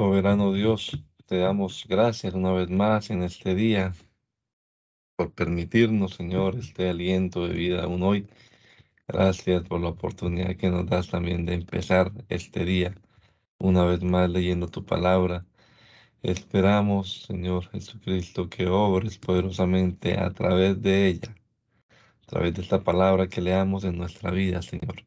Soberano Dios, te damos gracias una vez más en este día por permitirnos, Señor, este aliento de vida aún hoy. Gracias por la oportunidad que nos das también de empezar este día una vez más leyendo tu palabra. Esperamos, Señor Jesucristo, que obres poderosamente a través de ella, a través de esta palabra que leamos en nuestra vida, Señor.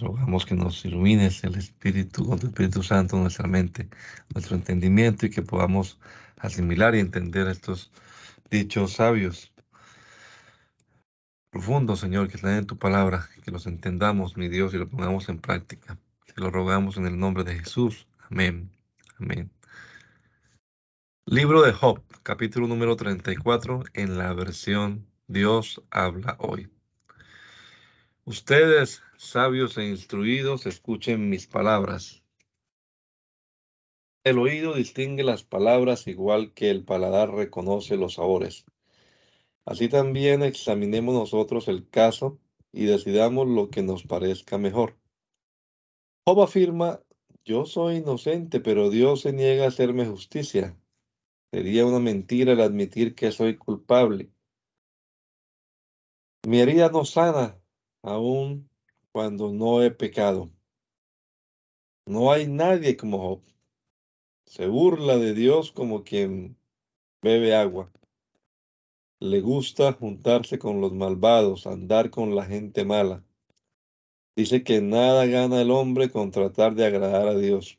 Rogamos que nos ilumines el Espíritu, con tu Espíritu Santo, nuestra mente, nuestro entendimiento y que podamos asimilar y entender estos dichos sabios profundos, Señor, que están en tu palabra, que los entendamos, mi Dios, y lo pongamos en práctica. Te lo rogamos en el nombre de Jesús. Amén. Amén. Libro de Job, capítulo número 34, en la versión Dios habla hoy. Ustedes, sabios e instruidos, escuchen mis palabras. El oído distingue las palabras igual que el paladar reconoce los sabores. Así también examinemos nosotros el caso y decidamos lo que nos parezca mejor. Job afirma, yo soy inocente, pero Dios se niega a hacerme justicia. Sería una mentira el admitir que soy culpable. Mi herida no sana, aun cuando no he pecado. No hay nadie como Job se burla de Dios como quien bebe agua. Le gusta juntarse con los malvados, andar con la gente mala. Dice que nada gana el hombre con tratar de agradar a Dios.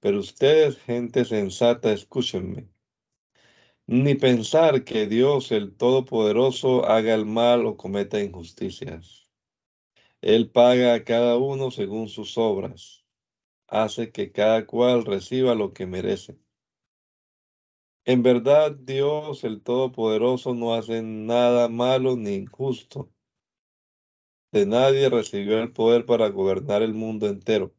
Pero ustedes, gente sensata, escúchenme. Ni pensar que Dios, el Todopoderoso, haga el mal o cometa injusticias. Él paga a cada uno según sus obras hace que cada cual reciba lo que merece. En verdad, Dios el Todopoderoso no hace nada malo ni injusto. De nadie recibió el poder para gobernar el mundo entero.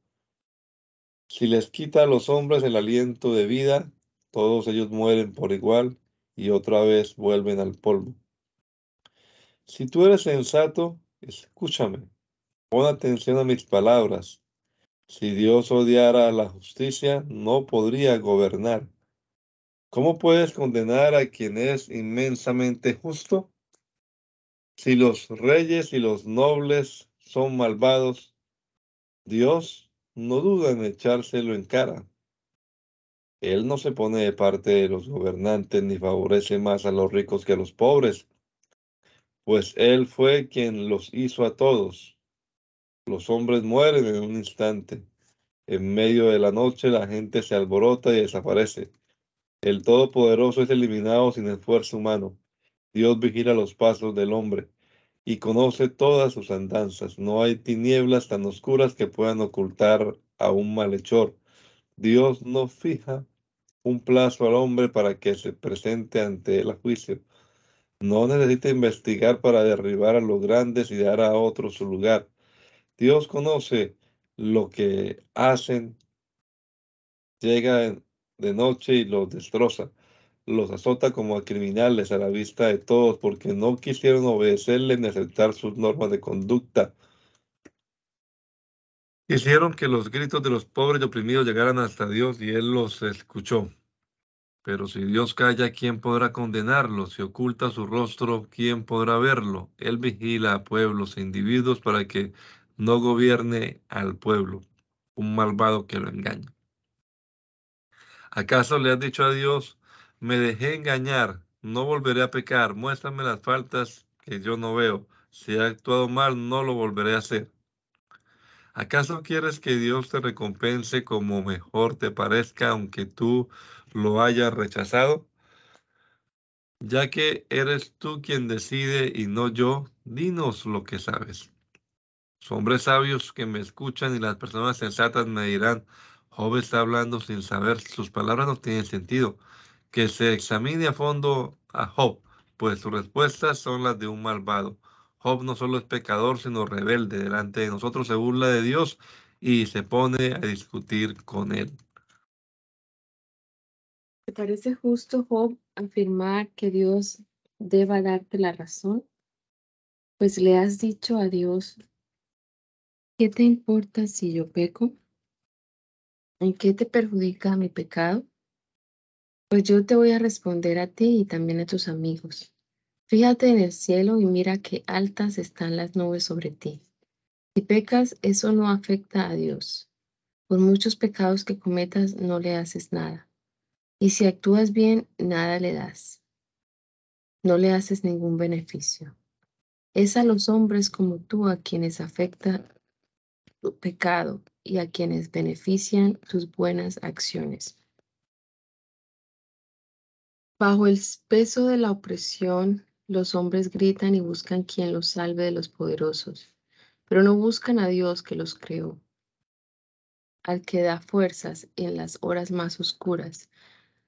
Si les quita a los hombres el aliento de vida, todos ellos mueren por igual y otra vez vuelven al polvo. Si tú eres sensato, escúchame, pon atención a mis palabras si Dios odiara la justicia, no podría gobernar. ¿Cómo puedes condenar a quien es inmensamente justo? Si los reyes y los nobles son malvados, Dios no duda en echárselo en cara. Él no se pone de parte de los gobernantes ni favorece más a los ricos que a los pobres, pues Él fue quien los hizo a todos. Los hombres mueren en un instante. En medio de la noche la gente se alborota y desaparece. El Todopoderoso es eliminado sin esfuerzo humano. Dios vigila los pasos del hombre y conoce todas sus andanzas. No hay tinieblas tan oscuras que puedan ocultar a un malhechor. Dios no fija un plazo al hombre para que se presente ante el juicio. No necesita investigar para derribar a los grandes y dar a otros su lugar. Dios conoce lo que hacen, llega de noche y los destroza, los azota como a criminales a la vista de todos porque no quisieron obedecerle ni aceptar sus normas de conducta. Hicieron que los gritos de los pobres y oprimidos llegaran hasta Dios y Él los escuchó. Pero si Dios calla, ¿quién podrá condenarlo? Si oculta su rostro, ¿quién podrá verlo? Él vigila a pueblos e individuos para que no gobierne al pueblo, un malvado que lo engaña. ¿Acaso le has dicho a Dios, me dejé engañar, no volveré a pecar, muéstrame las faltas que yo no veo, si he actuado mal, no lo volveré a hacer? ¿Acaso quieres que Dios te recompense como mejor te parezca, aunque tú lo hayas rechazado? Ya que eres tú quien decide y no yo, dinos lo que sabes. Los hombres sabios que me escuchan y las personas sensatas me dirán, Job está hablando sin saber, sus palabras no tienen sentido. Que se examine a fondo a Job, pues sus respuestas son las de un malvado. Job no solo es pecador, sino rebelde. Delante de nosotros se burla de Dios y se pone a discutir con él. ¿Te parece justo, Job, afirmar que Dios deba darte la razón? Pues le has dicho a Dios ¿Qué te importa si yo peco? ¿En qué te perjudica mi pecado? Pues yo te voy a responder a ti y también a tus amigos. Fíjate en el cielo y mira qué altas están las nubes sobre ti. Si pecas, eso no afecta a Dios. Por muchos pecados que cometas, no le haces nada. Y si actúas bien, nada le das. No le haces ningún beneficio. Es a los hombres como tú a quienes afecta tu pecado y a quienes benefician tus buenas acciones. Bajo el peso de la opresión, los hombres gritan y buscan quien los salve de los poderosos, pero no buscan a Dios que los creó, al que da fuerzas en las horas más oscuras,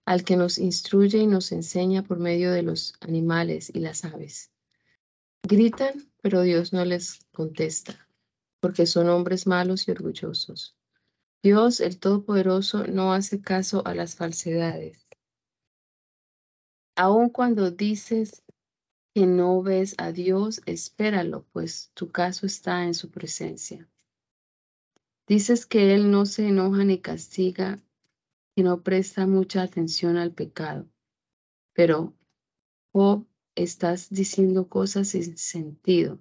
al que nos instruye y nos enseña por medio de los animales y las aves. Gritan, pero Dios no les contesta porque son hombres malos y orgullosos. Dios, el Todopoderoso, no hace caso a las falsedades. Aun cuando dices que no ves a Dios, espéralo, pues tu caso está en su presencia. Dices que Él no se enoja ni castiga, que no presta mucha atención al pecado. Pero, oh, estás diciendo cosas sin sentido.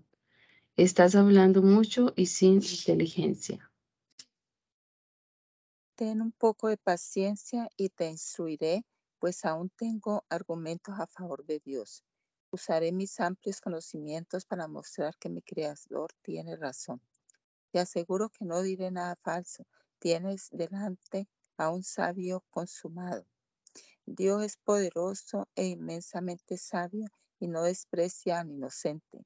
Estás hablando mucho y sin inteligencia. Ten un poco de paciencia y te instruiré, pues aún tengo argumentos a favor de Dios. Usaré mis amplios conocimientos para mostrar que mi Creador tiene razón. Te aseguro que no diré nada falso. Tienes delante a un sabio consumado. Dios es poderoso e inmensamente sabio y no desprecia al inocente.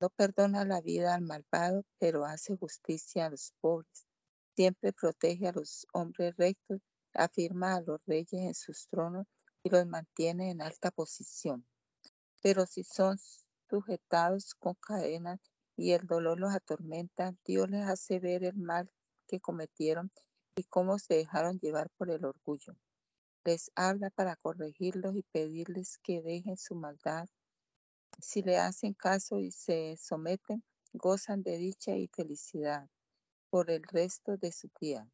No perdona la vida al malvado, pero hace justicia a los pobres. Siempre protege a los hombres rectos, afirma a los reyes en sus tronos y los mantiene en alta posición. Pero si son sujetados con cadenas y el dolor los atormenta, Dios les hace ver el mal que cometieron y cómo se dejaron llevar por el orgullo. Les habla para corregirlos y pedirles que dejen su maldad si le hacen caso y se someten, gozan de dicha y felicidad por el resto de su día.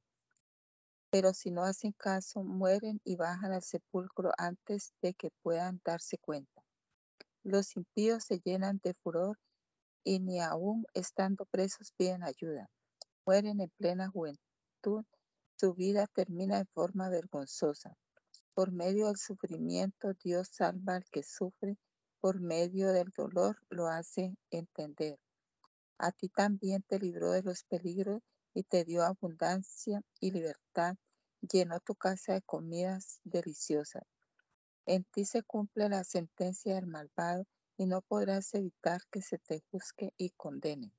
Pero si no hacen caso, mueren y bajan al sepulcro antes de que puedan darse cuenta. Los impíos se llenan de furor y ni aun estando presos piden ayuda. Mueren en plena juventud, su vida termina de forma vergonzosa. Por medio del sufrimiento, Dios salva al que sufre por medio del dolor lo hace entender. A ti también te libró de los peligros y te dio abundancia y libertad, llenó tu casa de comidas deliciosas. En ti se cumple la sentencia del malvado y no podrás evitar que se te juzgue y condene.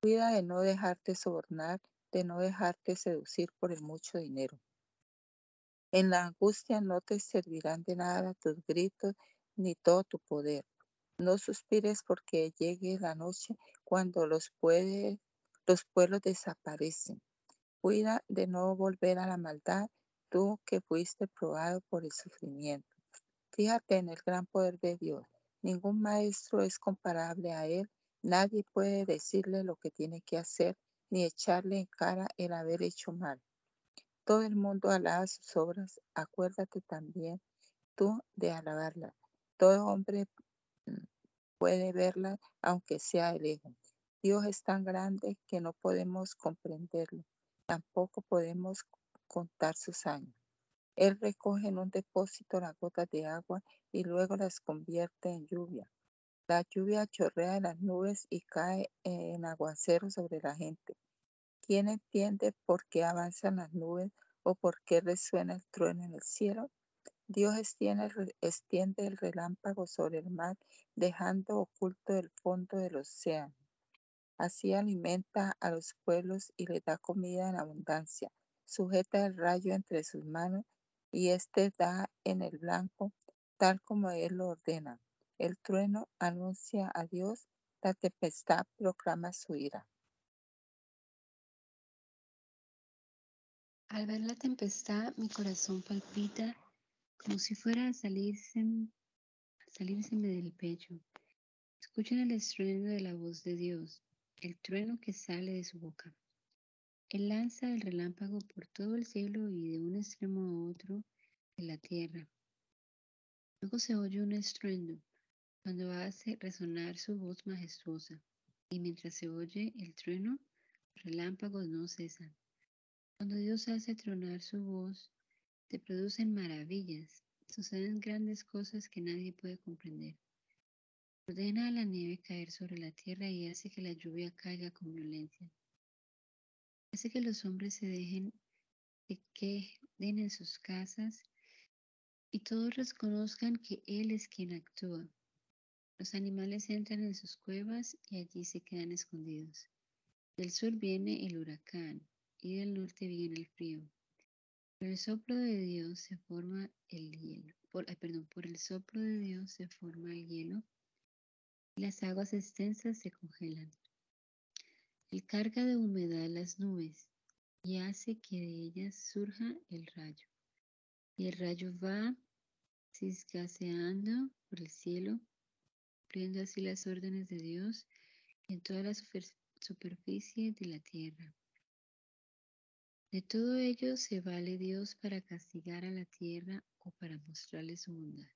Cuida de no dejarte sobornar, de no dejarte seducir por el mucho dinero. En la angustia no te servirán de nada tus gritos ni todo tu poder. No suspires porque llegue la noche cuando los, los pueblos desaparecen. Cuida de no volver a la maldad, tú que fuiste probado por el sufrimiento. Fíjate en el gran poder de Dios. Ningún maestro es comparable a Él. Nadie puede decirle lo que tiene que hacer ni echarle en cara el haber hecho mal. Todo el mundo alaba sus obras, acuérdate también tú de alabarla. Todo hombre mm, puede verla aunque sea lejos. Dios es tan grande que no podemos comprenderlo, tampoco podemos contar sus años. Él recoge en un depósito las gotas de agua y luego las convierte en lluvia. La lluvia chorrea de las nubes y cae en aguacero sobre la gente. ¿Quién entiende por qué avanzan las nubes o por qué resuena el trueno en el cielo? Dios extiende el relámpago sobre el mar, dejando oculto el fondo del océano. Así alimenta a los pueblos y les da comida en abundancia. Sujeta el rayo entre sus manos y éste da en el blanco, tal como Él lo ordena. El trueno anuncia a Dios, la tempestad proclama su ira. Al ver la tempestad, mi corazón palpita como si fuera a salirse, salírseme del pecho. Escuchen el estruendo de la voz de Dios, el trueno que sale de su boca. Él lanza el relámpago por todo el cielo y de un extremo a otro de la tierra. Luego se oye un estruendo cuando hace resonar su voz majestuosa, y mientras se oye el trueno, los relámpagos no cesan. Cuando Dios hace tronar su voz, se producen maravillas, suceden grandes cosas que nadie puede comprender. Ordena a la nieve caer sobre la tierra y hace que la lluvia caiga con violencia. Hace que los hombres se dejen, se queden en sus casas y todos reconozcan que Él es quien actúa. Los animales entran en sus cuevas y allí se quedan escondidos. Del sur viene el huracán y del norte viene el frío. Por el soplo de Dios se forma el hielo. Perdón, por el soplo de Dios se forma el hielo y las aguas extensas se congelan. Él carga de humedad las nubes y hace que de ellas surja el rayo. Y el rayo va cisgaseando por el cielo, cumpliendo así las órdenes de Dios en toda la superficie de la tierra. De todo ello se vale Dios para castigar a la tierra o para mostrarle su bondad.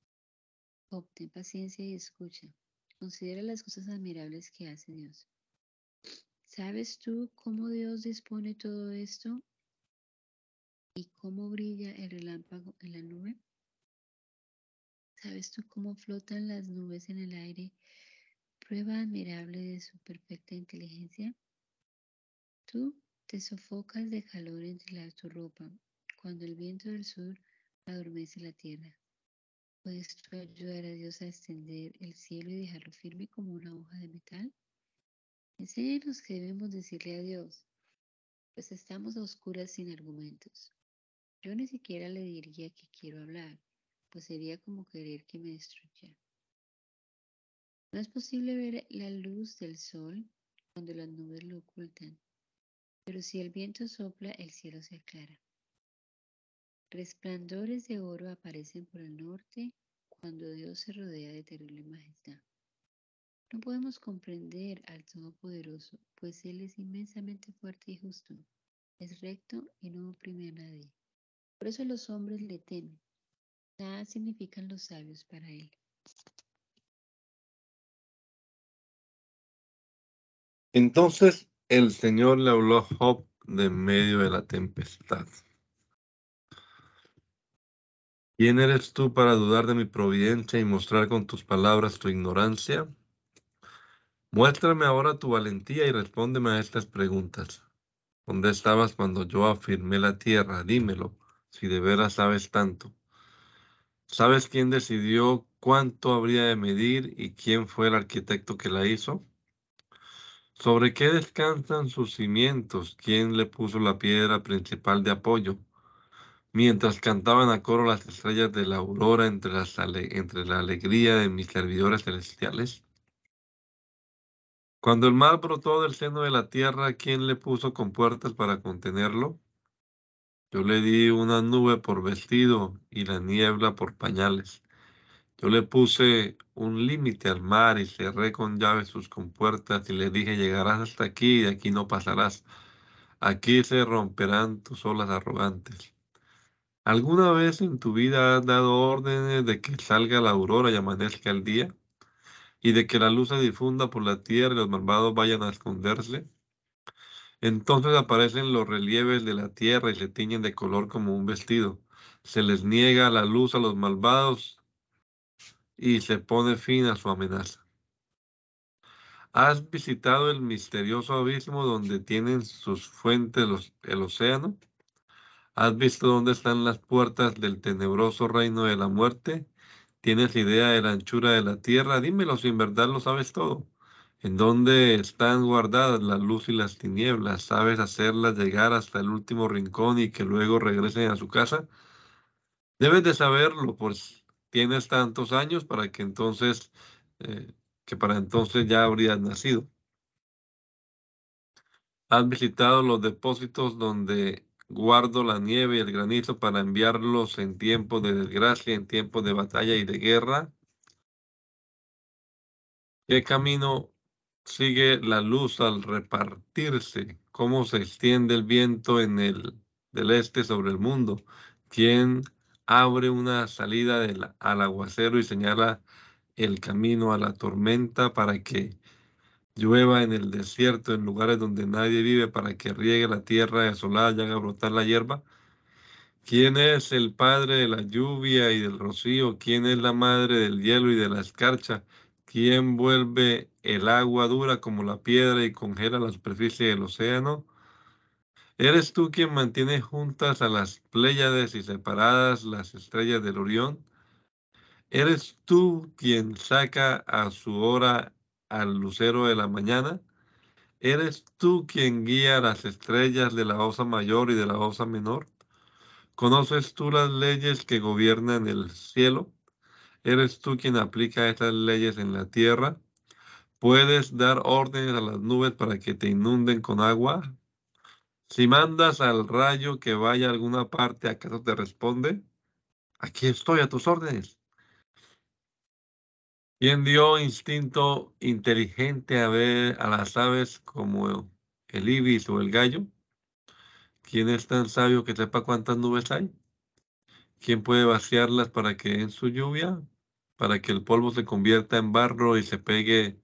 Obtén paciencia y escucha. Considera las cosas admirables que hace Dios. ¿Sabes tú cómo Dios dispone todo esto? ¿Y cómo brilla el relámpago en la nube? ¿Sabes tú cómo flotan las nubes en el aire? Prueba admirable de su perfecta inteligencia. Tú te sofocas de calor entre tu ropa cuando el viento del sur adormece la tierra. ¿Puedes tú ayudar a Dios a extender el cielo y dejarlo firme como una hoja de metal? Enséñanos que debemos decirle a Dios, pues estamos a oscuras sin argumentos. Yo ni siquiera le diría que quiero hablar, pues sería como querer que me destruyera. No es posible ver la luz del sol cuando las nubes lo ocultan, pero si el viento sopla, el cielo se aclara. Resplandores de oro aparecen por el norte cuando Dios se rodea de terrible majestad. No podemos comprender al Todopoderoso, pues Él es inmensamente fuerte y justo, es recto y no oprime a nadie. Por eso los hombres le temen. Nada significan los sabios para Él. Entonces el Señor le habló a Job de medio de la tempestad. ¿Quién eres tú para dudar de mi providencia y mostrar con tus palabras tu ignorancia? Muéstrame ahora tu valentía y respóndeme a estas preguntas. ¿Dónde estabas cuando yo afirmé la tierra? Dímelo, si de veras sabes tanto. ¿Sabes quién decidió cuánto habría de medir y quién fue el arquitecto que la hizo? ¿Sobre qué descansan sus cimientos? ¿Quién le puso la piedra principal de apoyo? Mientras cantaban a coro las estrellas de la aurora entre, entre la alegría de mis servidores celestiales. Cuando el mar brotó del seno de la tierra, ¿quién le puso compuertas para contenerlo? Yo le di una nube por vestido y la niebla por pañales. Yo le puse un límite al mar y cerré con llave sus compuertas y le dije, llegarás hasta aquí y aquí no pasarás. Aquí se romperán tus olas arrogantes. ¿Alguna vez en tu vida has dado órdenes de que salga la aurora y amanezca el día? Y de que la luz se difunda por la tierra y los malvados vayan a esconderse. Entonces aparecen los relieves de la tierra y se tiñen de color como un vestido. Se les niega la luz a los malvados y se pone fin a su amenaza. ¿Has visitado el misterioso abismo donde tienen sus fuentes el océano? ¿Has visto dónde están las puertas del tenebroso reino de la muerte? ¿Tienes idea de la anchura de la tierra? Dímelo si en verdad lo sabes todo. ¿En dónde están guardadas la luz y las tinieblas? ¿Sabes hacerlas llegar hasta el último rincón y que luego regresen a su casa? Debes de saberlo, pues tienes tantos años para que entonces, eh, que para entonces ya habrías nacido. ¿Has visitado los depósitos donde Guardo la nieve y el granizo para enviarlos en tiempo de desgracia, en tiempo de batalla y de guerra. ¿Qué camino sigue la luz al repartirse? cómo se extiende el viento en el del este sobre el mundo, quién abre una salida del, al aguacero y señala el camino a la tormenta para que llueva en el desierto, en lugares donde nadie vive, para que riegue la tierra desolada y haga brotar la hierba. ¿Quién es el padre de la lluvia y del rocío? ¿Quién es la madre del hielo y de la escarcha? ¿Quién vuelve el agua dura como la piedra y congela la superficie del océano? ¿Eres tú quien mantiene juntas a las Pléyades y separadas las estrellas del Orión? ¿Eres tú quien saca a su hora al lucero de la mañana? ¿Eres tú quien guía las estrellas de la osa mayor y de la osa menor? ¿Conoces tú las leyes que gobiernan el cielo? ¿Eres tú quien aplica estas leyes en la tierra? ¿Puedes dar órdenes a las nubes para que te inunden con agua? Si mandas al rayo que vaya a alguna parte, ¿acaso te responde? Aquí estoy a tus órdenes. ¿Quién dio instinto inteligente a ver a las aves como el ibis o el gallo? ¿Quién es tan sabio que sepa cuántas nubes hay? ¿Quién puede vaciarlas para que den su lluvia? para que el polvo se convierta en barro y se pegue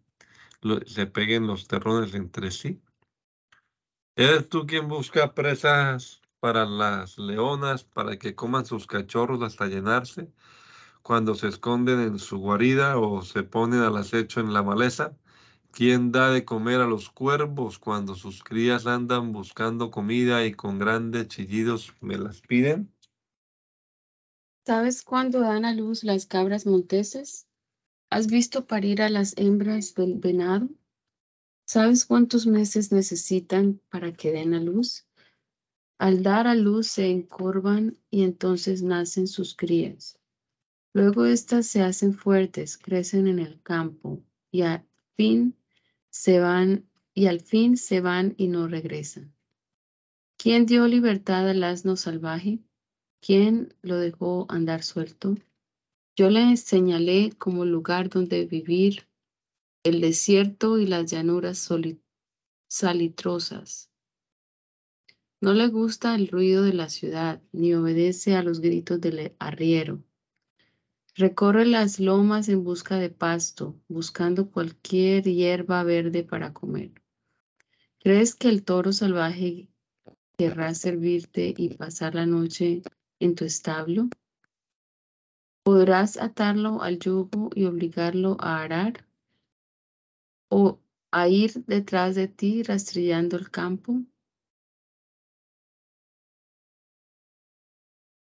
se peguen los terrones entre sí. ¿Eres tú quien busca presas para las leonas para que coman sus cachorros hasta llenarse cuando se esconden en su guarida o se ponen al acecho en la maleza? ¿Quién da de comer a los cuervos cuando sus crías andan buscando comida y con grandes chillidos me las piden? ¿Sabes cuándo dan a luz las cabras monteses? ¿Has visto parir a las hembras del venado? ¿Sabes cuántos meses necesitan para que den a luz? Al dar a luz se encorvan y entonces nacen sus crías. Luego éstas se hacen fuertes, crecen en el campo y al fin se van y al fin se van y no regresan. ¿Quién dio libertad al asno salvaje? ¿Quién lo dejó andar suelto? Yo le señalé como lugar donde vivir el desierto y las llanuras salitrosas. No le gusta el ruido de la ciudad, ni obedece a los gritos del arriero. Recorre las lomas en busca de pasto, buscando cualquier hierba verde para comer. ¿Crees que el toro salvaje querrá servirte y pasar la noche en tu establo? ¿Podrás atarlo al yugo y obligarlo a arar? ¿O a ir detrás de ti rastrillando el campo?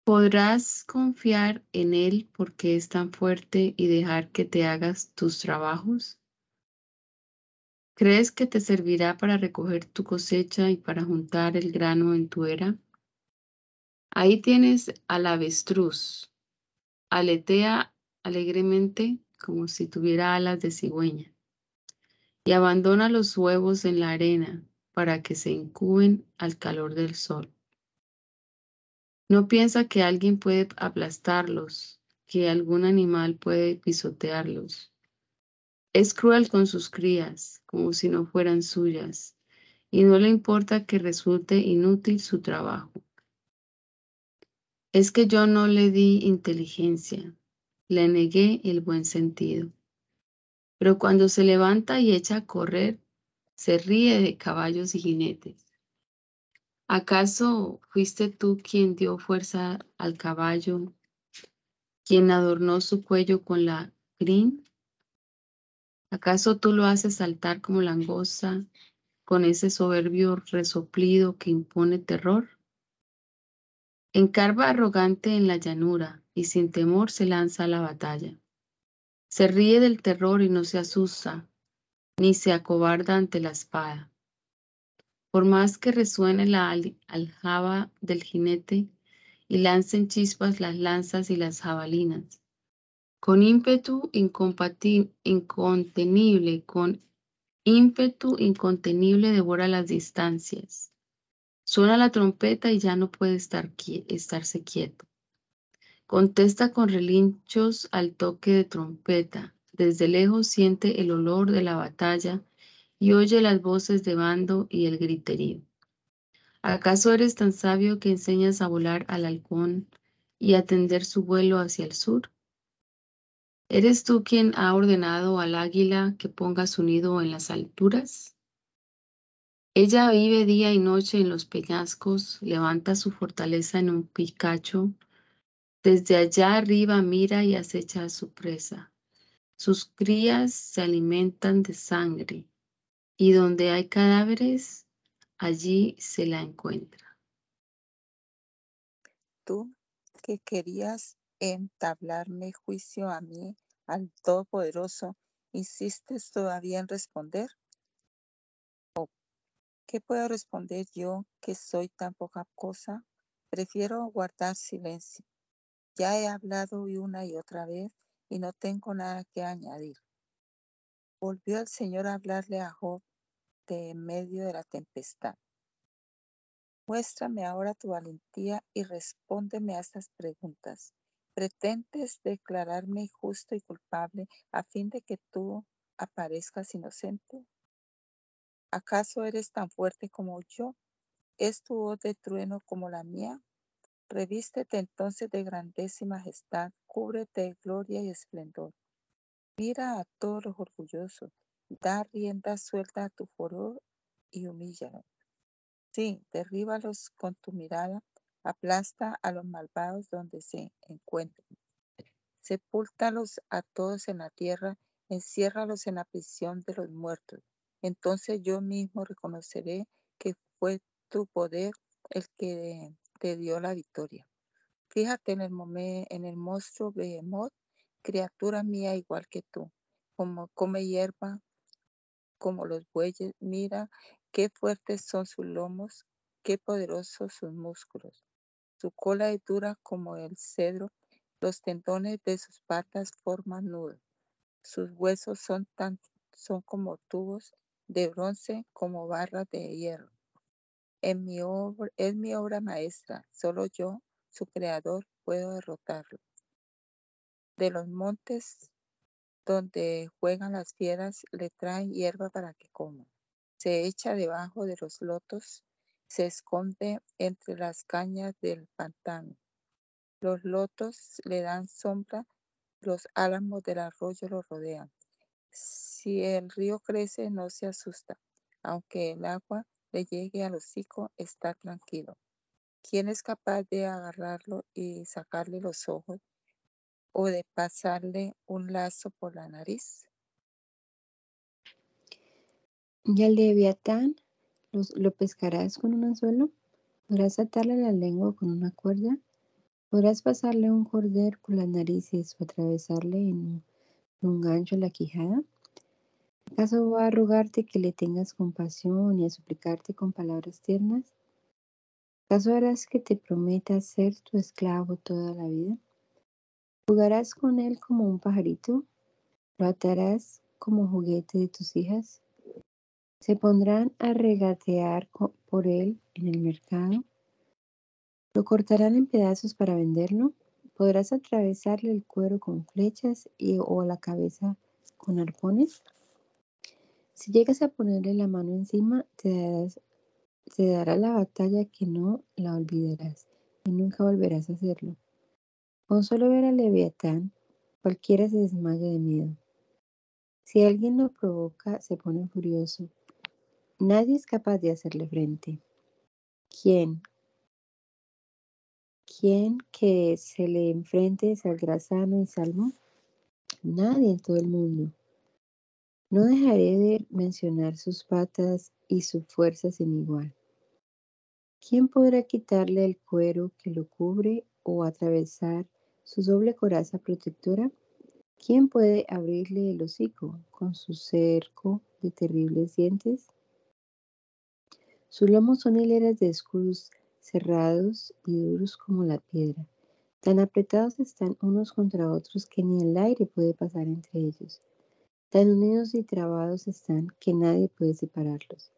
¿Podrás confiar en él porque es tan fuerte y dejar que te hagas tus trabajos? ¿Crees que te servirá para recoger tu cosecha y para juntar el grano en tu era? Ahí tienes al avestruz. Aletea alegremente como si tuviera alas de cigüeña y abandona los huevos en la arena para que se incuben al calor del sol. No piensa que alguien puede aplastarlos, que algún animal puede pisotearlos. Es cruel con sus crías, como si no fueran suyas, y no le importa que resulte inútil su trabajo. Es que yo no le di inteligencia, le negué el buen sentido. Pero cuando se levanta y echa a correr, se ríe de caballos y jinetes. ¿Acaso fuiste tú quien dio fuerza al caballo, quien adornó su cuello con la crin? ¿Acaso tú lo haces saltar como langosta con ese soberbio resoplido que impone terror? Encarva arrogante en la llanura y sin temor se lanza a la batalla. Se ríe del terror y no se asusta, ni se acobarda ante la espada. Por más que resuene la aljaba del jinete y lancen chispas las lanzas y las jabalinas, con ímpetu incontenible, con ímpetu incontenible devora las distancias Suena la trompeta y ya no puede estar estarse quieto. Contesta con relinchos al toque de trompeta. Desde lejos siente el olor de la batalla y oye las voces de bando y el griterío. ¿Acaso eres tan sabio que enseñas a volar al halcón y a tender su vuelo hacia el sur? ¿Eres tú quien ha ordenado al águila que ponga su nido en las alturas? Ella vive día y noche en los peñascos, levanta su fortaleza en un picacho, desde allá arriba mira y acecha a su presa. Sus crías se alimentan de sangre, y donde hay cadáveres, allí se la encuentra. Tú que querías entablarme juicio a mí, al Todopoderoso, ¿insistes todavía en responder? ¿Qué puedo responder yo que soy tan poca cosa? Prefiero guardar silencio. Ya he hablado una y otra vez y no tengo nada que añadir. Volvió el Señor a hablarle a Job de en medio de la tempestad. Muéstrame ahora tu valentía y respóndeme a estas preguntas. ¿Pretendes declararme justo y culpable a fin de que tú aparezcas inocente? ¿Acaso eres tan fuerte como yo? ¿Es tu voz de trueno como la mía? Revístete entonces de grandeza y majestad, cúbrete de gloria y esplendor. Mira a todos los orgullosos, da rienda suelta a tu furor y humíllalos. Sí, derríbalos con tu mirada, aplasta a los malvados donde se encuentren. Sepúltalos a todos en la tierra, enciérralos en la prisión de los muertos. Entonces yo mismo reconoceré que fue tu poder el que te dio la victoria. Fíjate en el, en el monstruo Behemoth, criatura mía igual que tú, como come hierba, como los bueyes, mira qué fuertes son sus lomos, qué poderosos sus músculos. Su cola es dura como el cedro, los tendones de sus patas forman nudos. Sus huesos son tan son como tubos de bronce como barras de hierro. En mi obra, es mi obra maestra, solo yo, su creador, puedo derrotarlo. De los montes donde juegan las fieras le traen hierba para que coma. Se echa debajo de los lotos, se esconde entre las cañas del pantano. Los lotos le dan sombra, los álamos del arroyo lo rodean. Si el río crece, no se asusta. Aunque el agua le llegue al hocico, está tranquilo. ¿Quién es capaz de agarrarlo y sacarle los ojos o de pasarle un lazo por la nariz? ¿Y al leviatán lo pescarás con un anzuelo? ¿Podrás atarle la lengua con una cuerda? ¿Podrás pasarle un cordero por las narices o atravesarle en un gancho la quijada? ¿Acaso va a rogarte que le tengas compasión y a suplicarte con palabras tiernas? ¿Acaso harás que te prometa ser tu esclavo toda la vida? ¿Jugarás con él como un pajarito? ¿Lo atarás como juguete de tus hijas? ¿Se pondrán a regatear por él en el mercado? ¿Lo cortarán en pedazos para venderlo? ¿Podrás atravesarle el cuero con flechas y, o la cabeza con arpones? Si llegas a ponerle la mano encima, te, dará la batalla que no la olvidarás y nunca volverás a hacerlo. Con solo ver al leviatán, cualquiera se desmaya de miedo. Si alguien lo provoca, se pone furioso. Nadie es capaz de hacerle frente. ¿Quién? ¿Quién que se le enfrente saldrá sano y salvo? Nadie en todo el mundo. No dejaré de mencionar sus patas y su fuerza sin igual. ¿Quién podrá quitarle el cuero que lo cubre o atravesar su doble coraza protectora? ¿Quién puede abrirle el hocico con su cerco de terribles dientes? Sus lomos son hileras de escudos cerrados y duros como la piedra. Tan apretados están unos contra otros que ni el aire puede pasar entre ellos. Tan unidos y trabados están que nadie puede separarlos.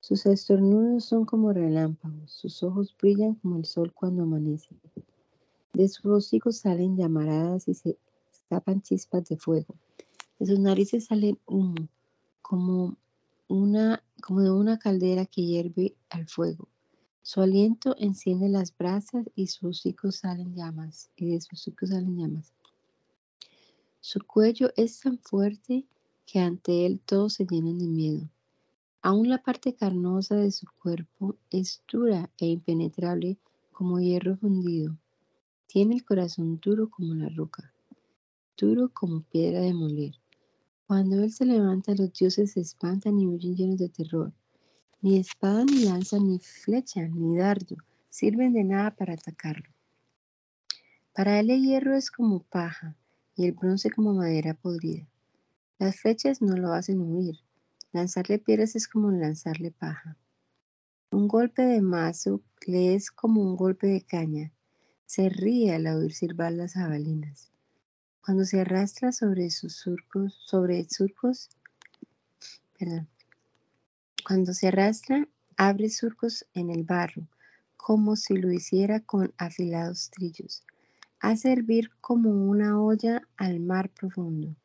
Sus estornudos son como relámpagos, sus ojos brillan como el sol cuando amanece. De sus hocicos salen llamaradas y se escapan chispas de fuego. De sus narices salen humo, como, una, como de una caldera que hierve al fuego. Su aliento enciende las brasas y sus hijos salen llamas, y de sus hijos salen llamas. Su cuello es tan fuerte que ante él todos se llenan de miedo. Aún la parte carnosa de su cuerpo es dura e impenetrable como hierro fundido. Tiene el corazón duro como la roca, duro como piedra de moler. Cuando él se levanta, los dioses se espantan y huyen llenos de terror. Ni espada, ni lanza, ni flecha, ni dardo sirven de nada para atacarlo. Para él el hierro es como paja y el bronce como madera podrida. Las flechas no lo hacen huir. Lanzarle piedras es como lanzarle paja. Un golpe de mazo le es como un golpe de caña. Se ríe al oír silbar las jabalinas. Cuando se arrastra sobre sus surcos, sobre surcos, perdón, cuando se arrastra, abre surcos en el barro, como si lo hiciera con afilados trillos. Hace hervir como una olla al mar profundo,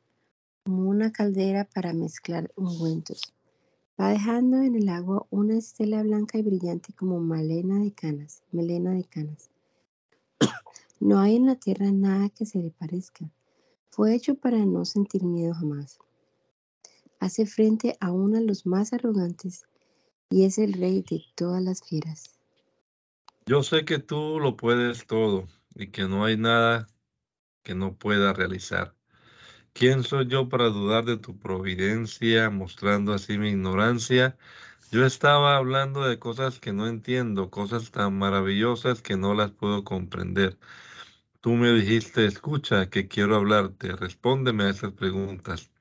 como una caldera para mezclar ungüentos. Va dejando en el agua una estela blanca y brillante como melena de canas, melena de canas. No hay en la tierra nada que se le parezca. Fue hecho para no sentir miedo jamás hace frente a los más arrogantes y es el rey de todas las fieras. Yo sé que tú lo puedes todo y que no hay nada que no pueda realizar. ¿Quién soy yo para dudar de tu providencia, mostrando así mi ignorancia? Yo estaba hablando de cosas que no entiendo, cosas tan maravillosas que no las puedo comprender. Tú me dijiste, escucha, que quiero hablarte, respóndeme a esas preguntas.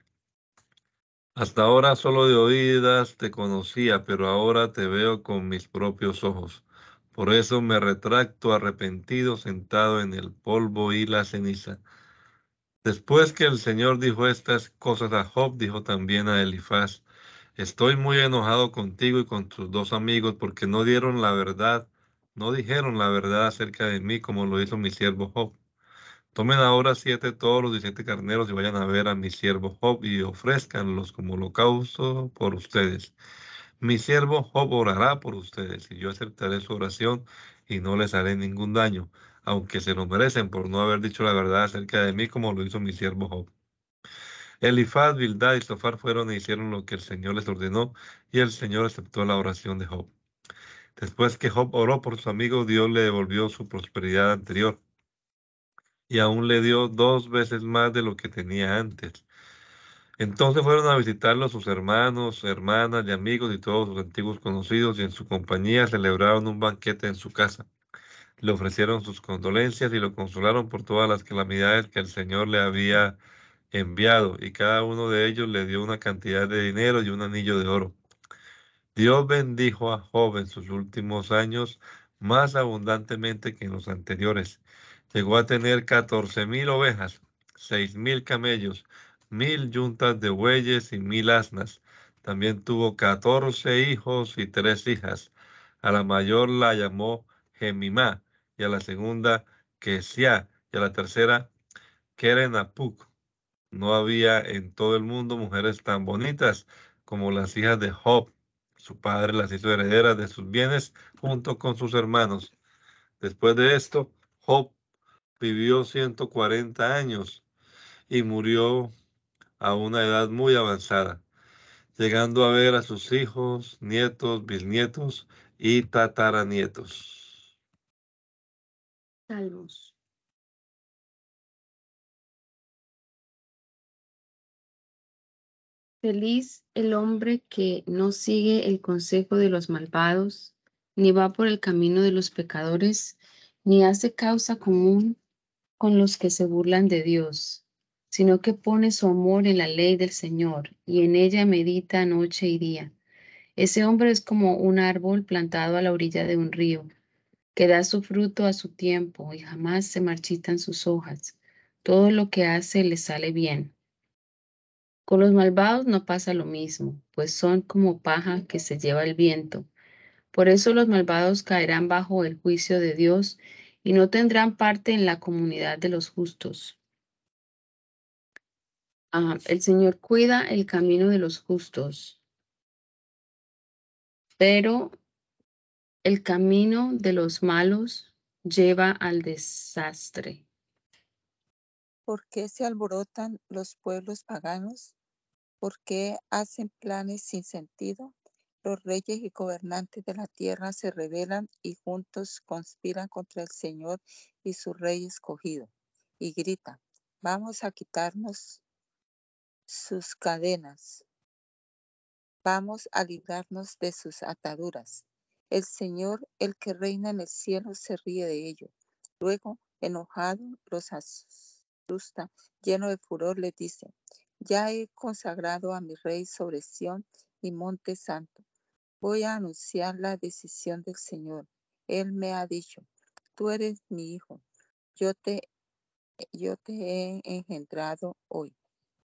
Hasta ahora solo de oídas te conocía, pero ahora te veo con mis propios ojos. Por eso me retracto arrepentido sentado en el polvo y la ceniza. Después que el Señor dijo estas cosas a Job, dijo también a Elifaz, estoy muy enojado contigo y con tus dos amigos porque no dieron la verdad, no dijeron la verdad acerca de mí como lo hizo mi siervo Job. Tomen ahora siete toros y siete carneros y vayan a ver a mi siervo Job y ofrezcanlos como holocausto por ustedes. Mi siervo Job orará por ustedes y yo aceptaré su oración y no les haré ningún daño, aunque se lo merecen por no haber dicho la verdad acerca de mí como lo hizo mi siervo Job. Elifaz, Bildad y Sofar fueron e hicieron lo que el Señor les ordenó y el Señor aceptó la oración de Job. Después que Job oró por sus amigos, Dios le devolvió su prosperidad anterior y aún le dio dos veces más de lo que tenía antes. Entonces fueron a visitarlo sus hermanos, hermanas y amigos y todos sus antiguos conocidos y en su compañía celebraron un banquete en su casa. Le ofrecieron sus condolencias y lo consolaron por todas las calamidades que el Señor le había enviado y cada uno de ellos le dio una cantidad de dinero y un anillo de oro. Dios bendijo a Job en sus últimos años más abundantemente que en los anteriores Llegó a tener catorce mil ovejas, seis mil camellos, mil yuntas de bueyes y mil asnas. También tuvo catorce hijos y tres hijas. A la mayor la llamó Gemimá, y a la segunda Kesia, y a la tercera Kerenapuk. No había en todo el mundo mujeres tan bonitas como las hijas de Job. Su padre las hizo herederas de sus bienes junto con sus hermanos. Después de esto, Job vivió 140 años y murió a una edad muy avanzada, llegando a ver a sus hijos, nietos, bisnietos y tataranietos. Salmos. Feliz el hombre que no sigue el consejo de los malvados, ni va por el camino de los pecadores, ni hace causa común con los que se burlan de Dios, sino que pone su amor en la ley del Señor y en ella medita noche y día. Ese hombre es como un árbol plantado a la orilla de un río, que da su fruto a su tiempo y jamás se marchitan sus hojas. Todo lo que hace le sale bien. Con los malvados no pasa lo mismo, pues son como paja que se lleva el viento. Por eso los malvados caerán bajo el juicio de Dios y no tendrán parte en la comunidad de los justos. el Señor cuida el camino de los justos, pero El camino de los malos lleva al desastre. ¿Por qué se alborotan los pueblos paganos? ¿Por qué hacen planes sin sentido? Los reyes y gobernantes de la tierra se rebelan y juntos conspiran contra el Señor y su rey escogido. Y gritan, vamos a quitarnos sus cadenas. Vamos a librarnos de sus ataduras. El Señor, el que reina en el cielo, se ríe de ello. Luego, enojado, los asusta, lleno de furor, le dice, ya he consagrado a mi rey sobre Sión y monte santo. Voy a anunciar la decisión del Señor. Él me ha dicho, tú eres mi hijo, yo te, he engendrado hoy.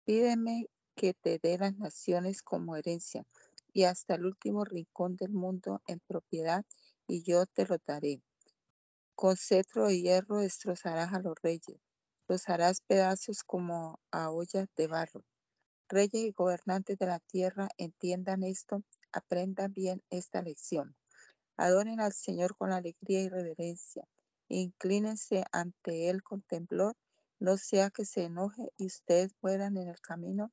Pídeme que te dé las naciones como herencia y hasta el último rincón del mundo en propiedad, y yo te lo daré. Con cetro de hierro destrozarás a los reyes, los harás pedazos como a ollas de barro. Reyes y gobernantes de la tierra, entiendan esto, aprendan bien esta lección. Adoren al Señor con alegría y reverencia. Inclínense ante Él con temblor, no sea que se enoje y ustedes mueran en el camino,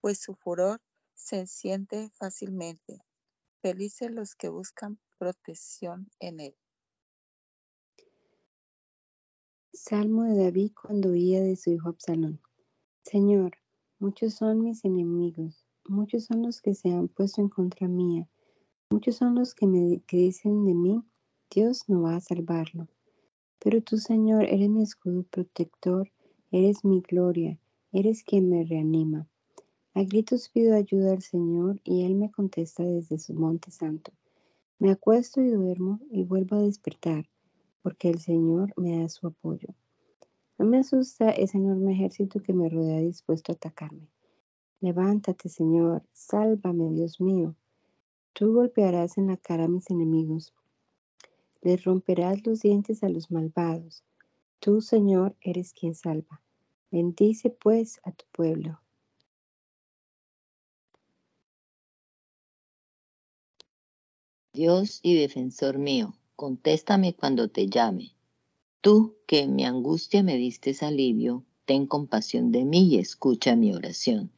pues su furor se enciende fácilmente. Felices los que buscan protección en Él. Salmo de David cuando huía de su hijo Absalón. Señor, muchos son mis enemigos, muchos son los que se han puesto en contra mía, muchos son los que me dicen de mí, Dios no va a salvarlo. Pero tú, Señor, eres mi escudo protector, eres mi gloria, eres quien me reanima. A gritos pido ayuda al Señor y Él me contesta desde su monte santo. Me acuesto y duermo y vuelvo a despertar porque el Señor me da su apoyo. No me asusta ese enorme ejército que me rodea dispuesto a atacarme. Levántate, Señor, sálvame, Dios mío. Tú golpearás en la cara a mis enemigos. Les romperás los dientes a los malvados. Tú, Señor, eres quien salva. Bendice pues a tu pueblo. Dios y defensor mío contéstame cuando te llame. Tú que en mi angustia me diste alivio, ten compasión de mí y escucha mi oración.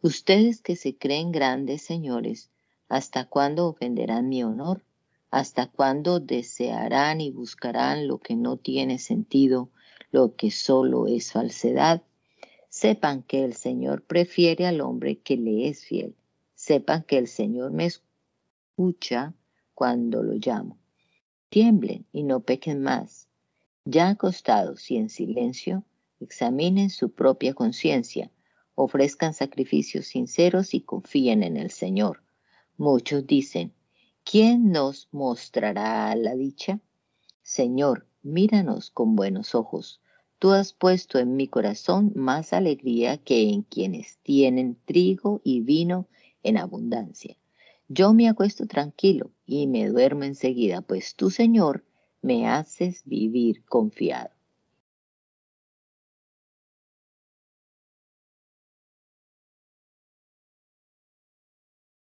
Ustedes que se creen grandes señores, ¿hasta cuándo ofenderán mi honor? ¿Hasta cuándo desearán y buscarán lo que no tiene sentido, lo que solo es falsedad? Sepan que el Señor prefiere al hombre que le es fiel. Sepan que el Señor me escucha cuando lo llamo tiemblen y no pequen más. Ya acostados y en silencio, examinen su propia conciencia, ofrezcan sacrificios sinceros y confíen en el Señor. Muchos dicen, ¿quién nos mostrará la dicha? Señor, míranos con buenos ojos. Tú has puesto en mi corazón más alegría que en quienes tienen trigo y vino en abundancia. Yo me acuesto tranquilo y me duermo enseguida, pues tú, Señor, me haces vivir confiado.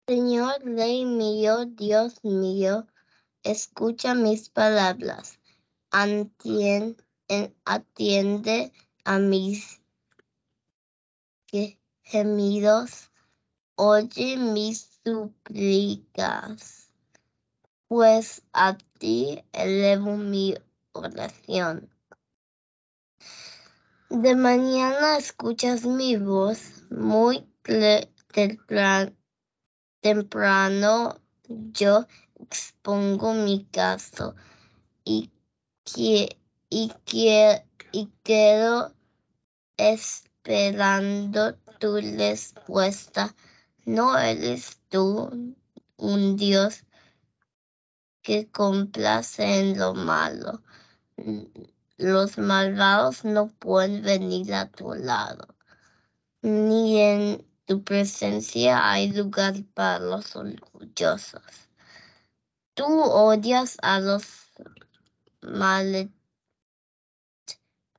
Señor, Rey mío, Dios mío, escucha mis palabras, atiende, a mis gemidos, oye mis súplicas, pues a ti elevo mi oración. De mañana escuchas mi voz muy temprano, yo expongo mi caso y, que, y, que, y quedo esperando tu respuesta. No eres tú un Dios que complace en lo malo. Los malvados no pueden venir a tu lado, ni en tu presencia hay lugar para los orgullosos. Tú odias a los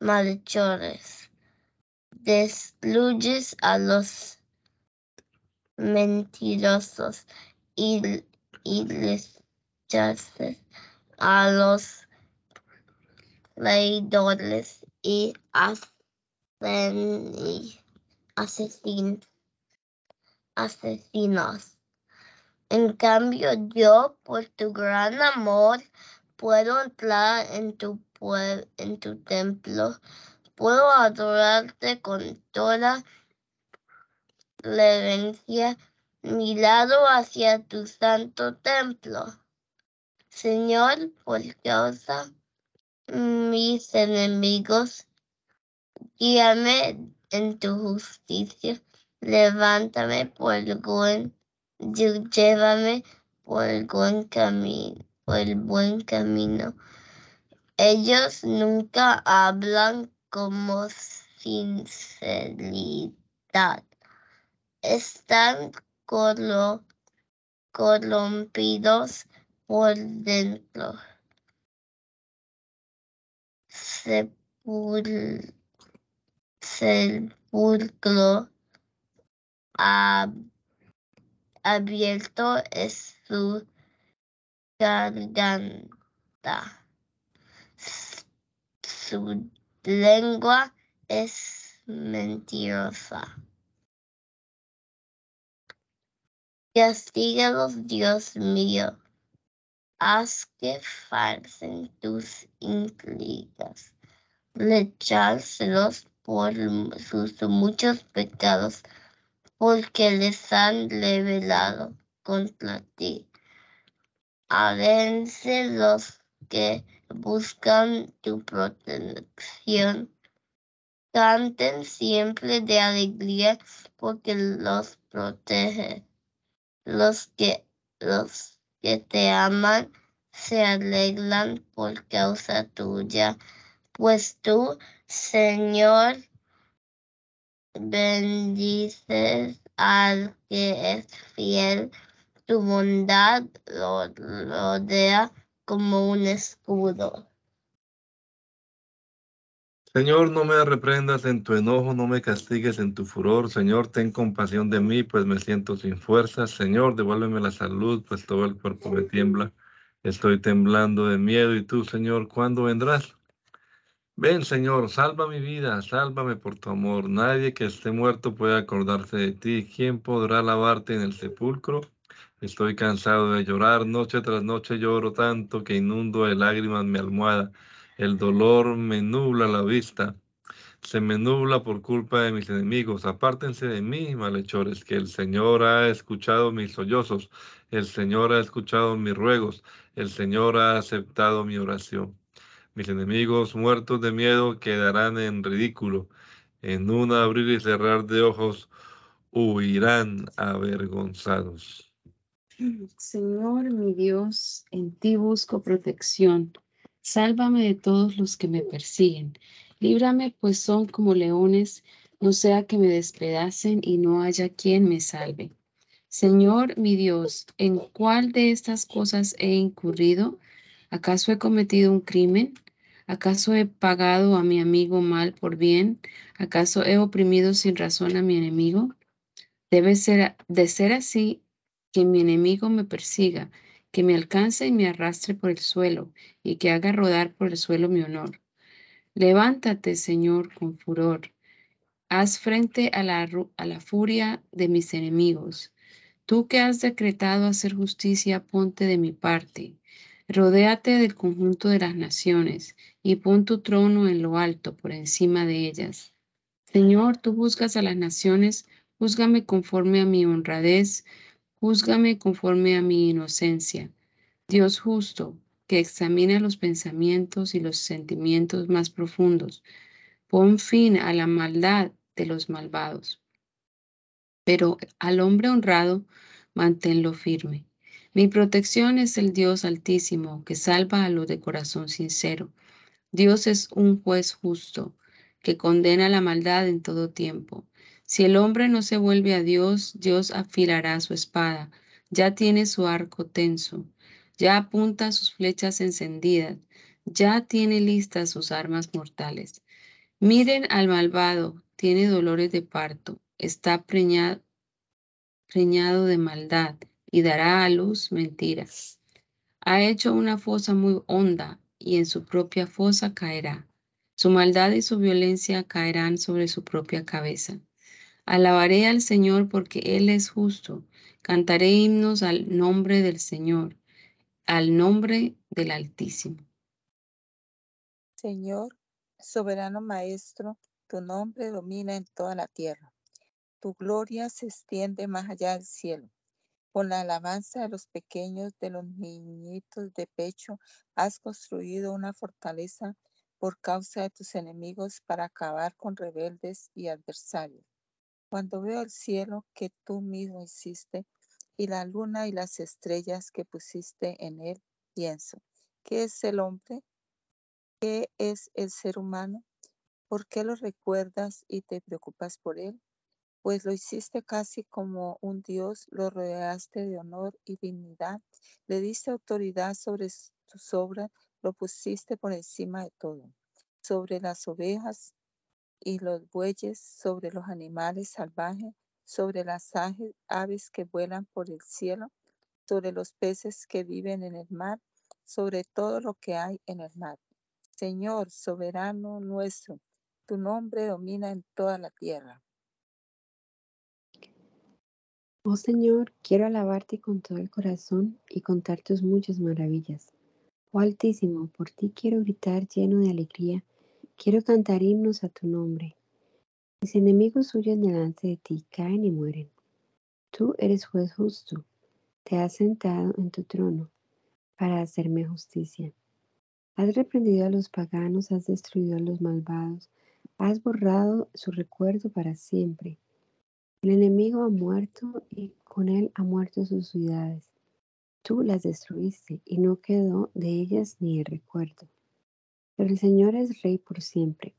malhechores, destruyes a los mentirosos y, rechaces a los traidores y asesinos. En cambio, yo, por tu gran amor, puedo entrar en tu, en tu templo, puedo adorarte con toda reverencia, mirado hacia tu santo templo. Señor, por causa mis enemigos, guíame en tu justicia, levántame por buen, llévame por el buen camino, por el buen camino. Ellos nunca hablan como sinceridad. Están corrompidos por dentro. sepulcro abierto es su garganta. Su lengua es mentirosa. Castígalos, Dios mío, haz que falsen tus intrigas. Rechácelos por sus muchos pecados, porque les han revelado contra ti. Adense los que buscan tu protección. Canten siempre de alegría porque los protege. Los que, los que te aman se alegran por causa tuya, pues tú, Señor, bendices al que es fiel. Tu bondad lo rodea como un escudo. Señor, no me reprendas en tu enojo, no me castigues en tu furor. Señor, ten compasión de mí, pues me siento sin fuerzas. Señor, devuélveme la salud, pues todo el cuerpo me tiembla. Estoy temblando de miedo. ¿Y tú, Señor, cuándo vendrás? Ven, Señor, salva mi vida, sálvame por tu amor. Nadie que esté muerto puede acordarse de ti. ¿Quién podrá lavarte en el sepulcro? Estoy cansado de llorar, noche tras noche lloro tanto que inundo de lágrimas mi almohada. El dolor me nubla la vista, se me nubla por culpa de mis enemigos. Apártense de mí, malhechores, que el Señor ha escuchado mis sollozos, el Señor ha escuchado mis ruegos, el Señor ha aceptado mi oración. Mis enemigos muertos de miedo quedarán en ridículo. En un abrir y cerrar de ojos huirán avergonzados. Señor mi Dios, en ti busco protección. Sálvame de todos los que me persiguen. Líbrame, pues son como leones, no sea que me despedacen y no haya quien me salve. Señor mi Dios, ¿en cuál de estas cosas he incurrido? ¿Acaso he cometido un crimen? ¿Acaso he pagado a mi amigo mal por bien? ¿Acaso he oprimido sin razón a mi enemigo? Debe ser, de ser así, que mi enemigo me persiga, que me alcance y me arrastre por el suelo, y que haga rodar por el suelo mi honor. Levántate, Señor, con furor. Haz frente a la, a la furia de mis enemigos. Tú que has decretado hacer justicia, ponte de mi parte. Rodéate del conjunto de las naciones y pon tu trono en lo alto por encima de ellas. Señor, tú juzgas a las naciones, júzgame conforme a mi honradez, Júzgame conforme a mi inocencia. Dios justo, que examina los pensamientos y los sentimientos más profundos, pon fin a la maldad de los malvados. Pero al hombre honrado, manténlo firme. Mi protección es el Dios altísimo, que salva a los de corazón sincero. Dios es un juez justo, que condena la maldad en todo tiempo. Si el hombre no se vuelve a Dios, Dios afilará su espada, ya tiene su arco tenso, ya apunta sus flechas encendidas, ya tiene listas sus armas mortales. Miren al malvado, tiene dolores de parto, está preñado, de maldad y dará a luz mentiras. Ha hecho una fosa muy honda y en su propia fosa caerá. Su maldad y su violencia caerán sobre su propia cabeza. Alabaré al Señor porque Él es justo. Cantaré himnos al nombre del Señor, al nombre del Altísimo. Señor, soberano Maestro, tu nombre domina en toda la tierra. Tu gloria se extiende más allá del cielo. Con la alabanza de los pequeños, de los niñitos de pecho, has construido una fortaleza por causa de tus enemigos para acabar con rebeldes y adversarios. Cuando veo el cielo que tú mismo hiciste y la luna y las estrellas que pusiste en él, pienso, ¿qué es el hombre? ¿Qué es el ser humano? ¿Por qué lo recuerdas y te preocupas por él? pues lo hiciste casi como un dios, lo rodeaste de honor y dignidad, le diste autoridad sobre tus obras, lo pusiste por encima de todo, sobre las ovejas y los bueyes, sobre los animales salvajes, sobre las aves que vuelan por el cielo, sobre los peces que viven en el mar, sobre todo lo que hay en el mar. Señor, soberano nuestro, tu nombre domina en toda la tierra. Oh Señor, quiero alabarte con todo el corazón y contar tus muchas maravillas. Oh Altísimo, por ti quiero gritar lleno de alegría, quiero cantar himnos a tu nombre. Mis enemigos huyen delante de ti, caen y mueren. Tú eres juez justo, te has sentado en tu trono para hacerme justicia. Has reprendido a los paganos, has destruido a los malvados, has borrado su recuerdo para siempre. El enemigo ha muerto y con él ha muerto sus ciudades. Tú las destruiste y no quedó de ellas ni el recuerdo. Pero el Señor es rey por siempre.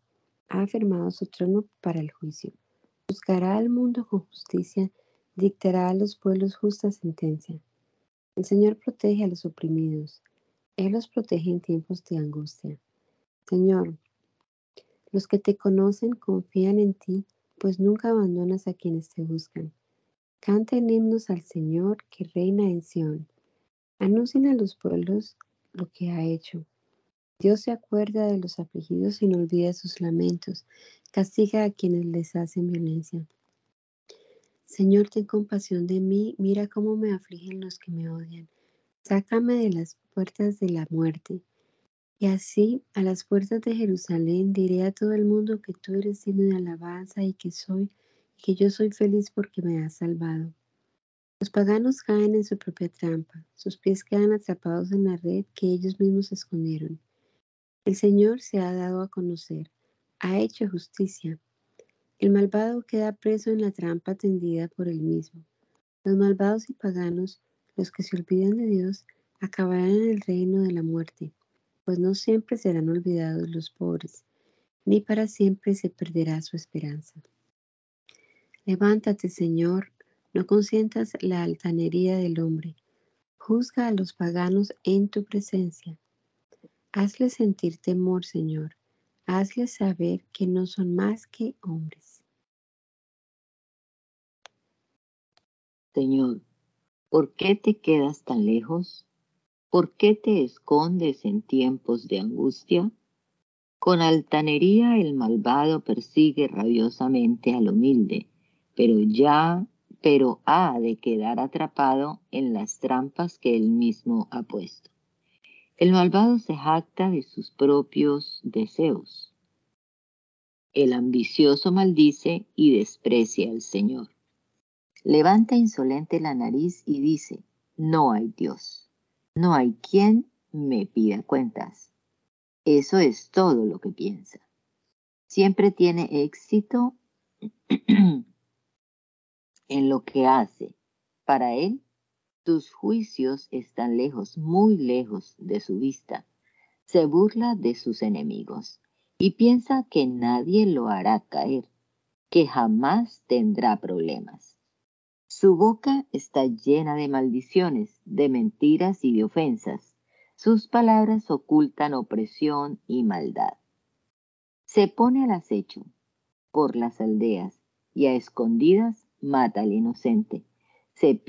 Ha afirmado su trono para el juicio. Juzgará al mundo con justicia, dictará a los pueblos justa sentencia. El Señor protege a los oprimidos. Él los protege en tiempos de angustia. Señor, los que te conocen confían en ti pues nunca abandonas a quienes te buscan. Canten himnos al Señor que reina en Sión. Anuncien a los pueblos lo que ha hecho. Dios se acuerda de los afligidos y no olvida sus lamentos. Castiga a quienes les hacen violencia. Señor, ten compasión de mí. Mira cómo me afligen los que me odian. Sácame de las puertas de la muerte y así, a las puertas de Jerusalén, diré a todo el mundo que tú eres digno de alabanza y que soy, que yo soy feliz porque me has salvado. Los paganos caen en su propia trampa, sus pies quedan atrapados en la red que ellos mismos escondieron. El Señor se ha dado a conocer, ha hecho justicia. El malvado queda preso en la trampa tendida por él mismo. Los malvados y paganos, los que se olvidan de Dios, acabarán en el reino de la muerte pues no siempre serán olvidados los pobres, ni para siempre se perderá su esperanza. Levántate, Señor, no consientas la altanería del hombre, juzga a los paganos en tu presencia. Hazles sentir temor, Señor, hazles saber que no son más que hombres. Señor, ¿por qué te quedas tan lejos? ¿Por qué te escondes en tiempos de angustia? Con altanería el malvado persigue rabiosamente al humilde, pero ya, pero ha de quedar atrapado en las trampas que él mismo ha puesto. El malvado se jacta de sus propios deseos. El ambicioso maldice y desprecia al Señor. Levanta insolente la nariz y dice, no hay Dios. No hay quien me pida cuentas. Eso es todo lo que piensa. Siempre tiene éxito en lo que hace. Para él, tus juicios están lejos, muy lejos de su vista. Se burla de sus enemigos y piensa que nadie lo hará caer, que jamás tendrá problemas. Su boca está llena de maldiciones, de mentiras y de ofensas. Sus palabras ocultan opresión y maldad. Se pone al acecho por las aldeas y a escondidas mata al inocente. Se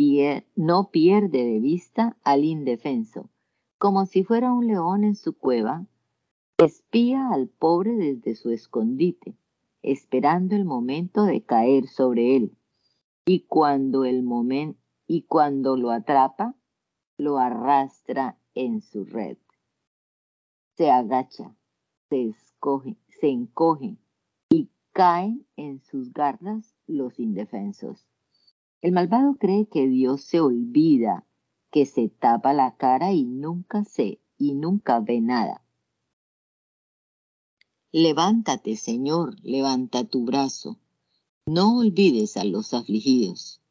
no pierde de vista al indefenso. como si fuera un león en su cueva, espía al pobre desde su escondite, esperando el momento de caer sobre él. Y cuando el momento y cuando lo atrapa, lo arrastra en su red. Se agacha, se escoge, se encoge y caen en sus garras los indefensos. El malvado cree que Dios se olvida, que se tapa la cara y nunca sé y nunca ve nada. Levántate, Señor, levanta tu brazo. No olvides a los afligidos.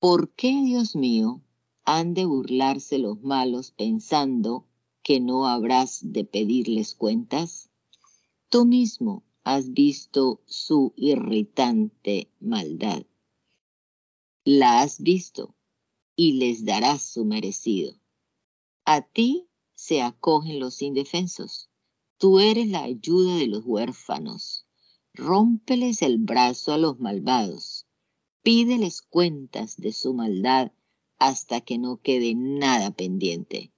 ¿Por qué, Dios mío, han de burlarse los malos pensando que no habrás de pedirles cuentas? Tú mismo has visto su irritante maldad. La has visto y les darás su merecido. A ti se acogen los indefensos. Tú eres la ayuda de los huérfanos. Rómpeles el brazo a los malvados. Pídeles cuentas de su maldad hasta que no quede nada pendiente.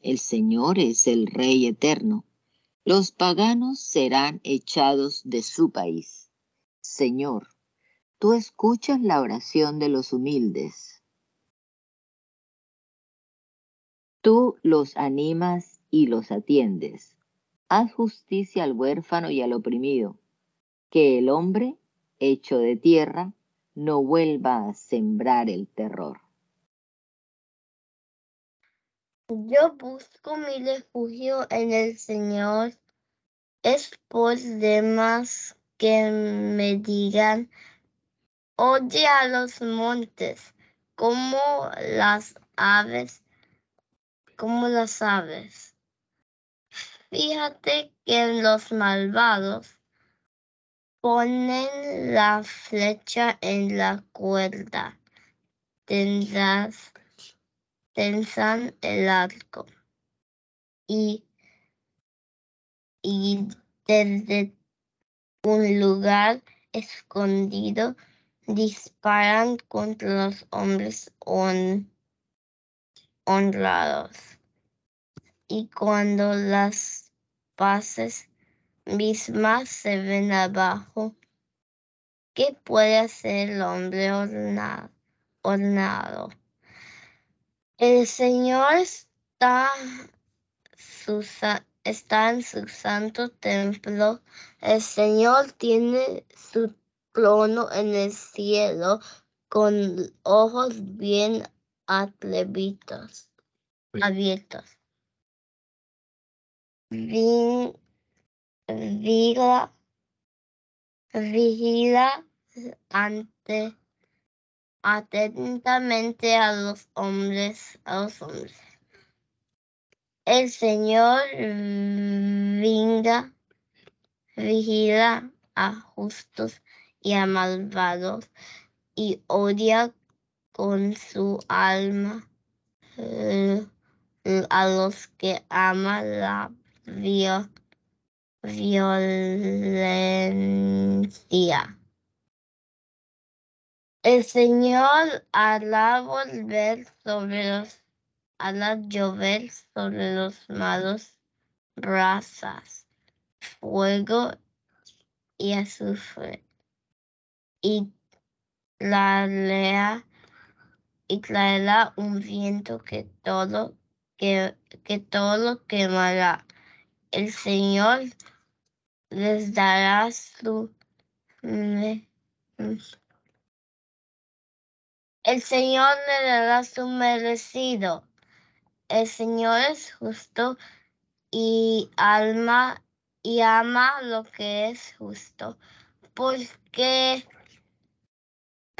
El Señor es el Rey eterno. Los paganos serán echados de su país. Señor, tú escuchas la oración de los humildes. Tú los animas y los atiendes. Haz justicia al huérfano y al oprimido. Que el hombre, hecho de tierra, no vuelva a sembrar el terror. Yo busco mi refugio en el Señor. Es por demás que me digan, oye a los montes, como las aves, como las aves. Fíjate que los malvados ponen la flecha en la cuerda. Tensan el arco y, y desde un lugar escondido disparan contra los hombres honrados. Y cuando las paces mismas se ven abajo, ¿qué puede hacer el hombre ornado? El Señor está, está en su santo templo. El Señor tiene su trono en el cielo con ojos bien atlevitos, abiertos. vigila, vigila ante atentamente a los hombres, a los hombres. El Señor venga, vigila a justos y a malvados y odia con su alma eh, a los que aman la violencia. El Señor hará volver sobre los, hará llover sobre los malos brasas, fuego y azufre, y traerá, y traerá un viento que todo, que, que todo quemará. El Señor les dará su el Señor le dará su merecido. El Señor es justo y alma y ama lo que es justo. Porque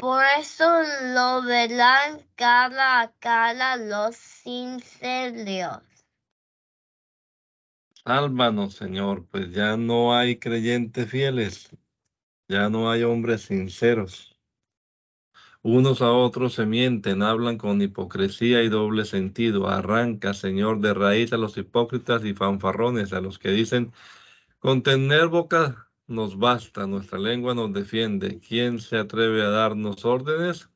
por eso lo verán cara a cara los sinceros. Sálvanos, Señor, pues ya no hay creyentes fieles, ya no hay hombres sinceros. Unos a otros se mienten, hablan con hipocresía y doble sentido. Arranca, Señor, de raíz a los hipócritas y fanfarrones, a los que dicen, con tener boca nos basta, nuestra lengua nos defiende. ¿Quién se atreve a darnos órdenes?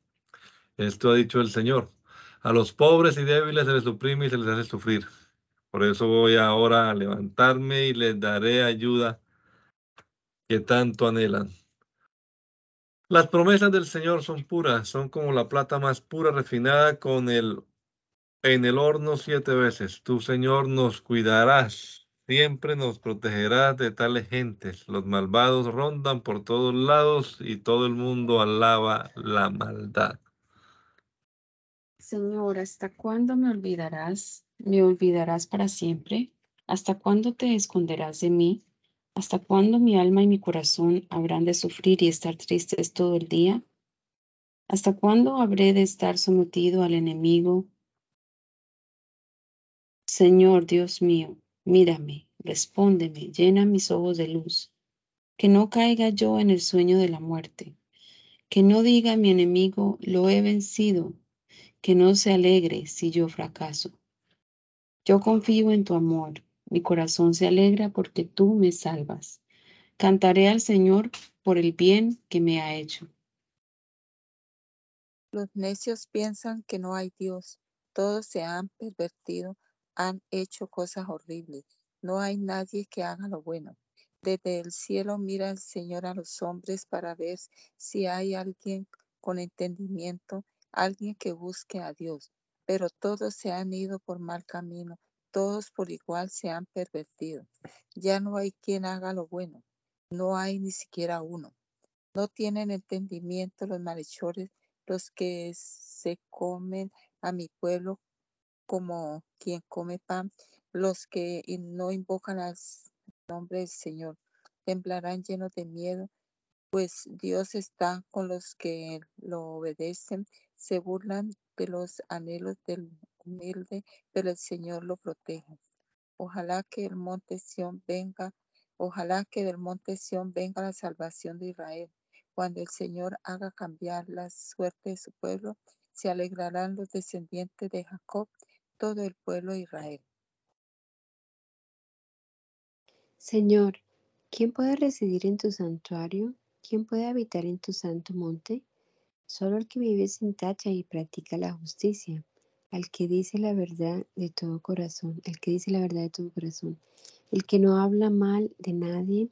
Esto ha dicho el Señor. A los pobres y débiles se les suprime y se les hace sufrir. Por eso voy ahora a levantarme y les daré ayuda que tanto anhelan. Las promesas del Señor son puras, son como la plata más pura refinada con el en el horno siete veces. Tu Señor nos cuidarás, siempre nos protegerás de tales gentes. Los malvados rondan por todos lados y todo el mundo alaba la maldad. Señor, ¿hasta cuándo me olvidarás? ¿Me olvidarás para siempre? ¿Hasta cuándo te esconderás de mí? ¿Hasta cuándo mi alma y mi corazón habrán de sufrir y estar tristes todo el día? ¿Hasta cuándo habré de estar sometido al enemigo? Señor Dios mío, mírame, respóndeme, llena mis ojos de luz. Que no caiga yo en el sueño de la muerte. Que no diga mi enemigo, lo he vencido, que no se alegre si yo fracaso. Yo confío en tu amor, mi corazón se alegra porque tú me salvas. Cantaré al Señor por el bien que me ha hecho. Los necios piensan que no hay Dios, todos se han pervertido, han hecho cosas horribles, no hay nadie que haga lo bueno. Desde el cielo mira el Señor a los hombres para ver si hay alguien con entendimiento alguien que busque a Dios, pero todos se han ido por mal camino, todos por igual se han pervertido. Ya no hay quien haga lo bueno, no hay ni siquiera uno. No tienen entendimiento los malhechores, los que se comen a mi pueblo como quien come pan, los que no invocan al nombre del Señor. Temblarán llenos de miedo, pues Dios está con los que lo obedecen se burlan de los anhelos del humilde, pero el Señor lo protege. Ojalá que el monte Sión venga, ojalá que del monte Sión venga la salvación de Israel. Cuando el Señor haga cambiar la suerte de su pueblo, se alegrarán los descendientes de Jacob, todo el pueblo de Israel. Señor, ¿quién puede residir en tu santuario? ¿Quién puede habitar en tu santo monte? Solo el que vive sin tacha y practica la justicia, al que dice la verdad de todo corazón, el que dice la verdad de todo corazón, el que no habla mal de nadie,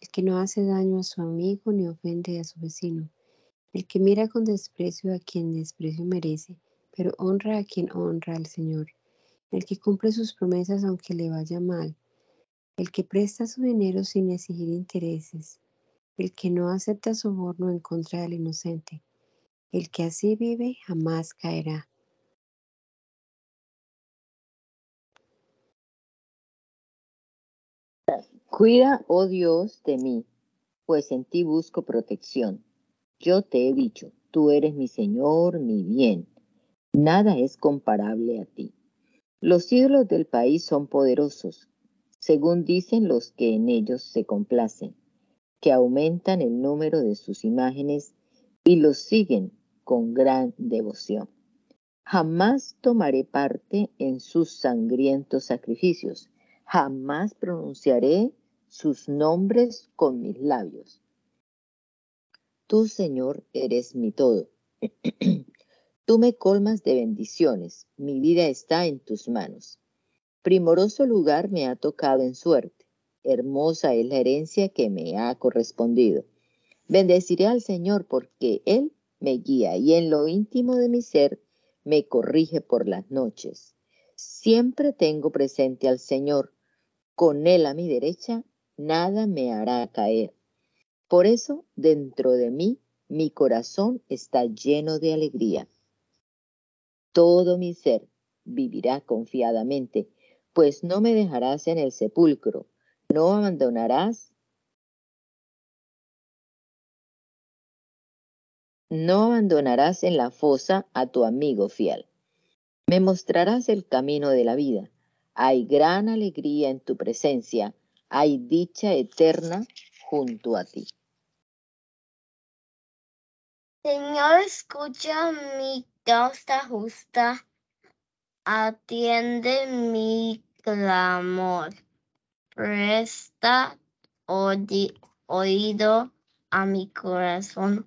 el que no hace daño a su amigo ni ofende a su vecino, el que mira con desprecio a quien desprecio merece, pero honra a quien honra al Señor, el que cumple sus promesas aunque le vaya mal, el que presta su dinero sin exigir intereses, el que no acepta soborno en contra del inocente, el que así vive jamás caerá. Cuida, oh Dios, de mí, pues en ti busco protección. Yo te he dicho, tú eres mi Señor, mi bien. Nada es comparable a ti. Los ídolos del país son poderosos, según dicen los que en ellos se complacen, que aumentan el número de sus imágenes y los siguen con gran devoción. Jamás tomaré parte en sus sangrientos sacrificios, jamás pronunciaré sus nombres con mis labios. Tú, Señor, eres mi todo. Tú me colmas de bendiciones, mi vida está en tus manos. Primoroso lugar me ha tocado en suerte, hermosa es la herencia que me ha correspondido. Bendeciré al Señor porque Él me guía y en lo íntimo de mi ser me corrige por las noches. Siempre tengo presente al Señor. Con Él a mi derecha, nada me hará caer. Por eso, dentro de mí, mi corazón está lleno de alegría. Todo mi ser vivirá confiadamente, pues no me dejarás en el sepulcro, no abandonarás No abandonarás en la fosa a tu amigo fiel. Me mostrarás el camino de la vida. Hay gran alegría en tu presencia. Hay dicha eterna junto a ti. Señor, escucha mi causa justa. Atiende mi clamor. Presta oído a mi corazón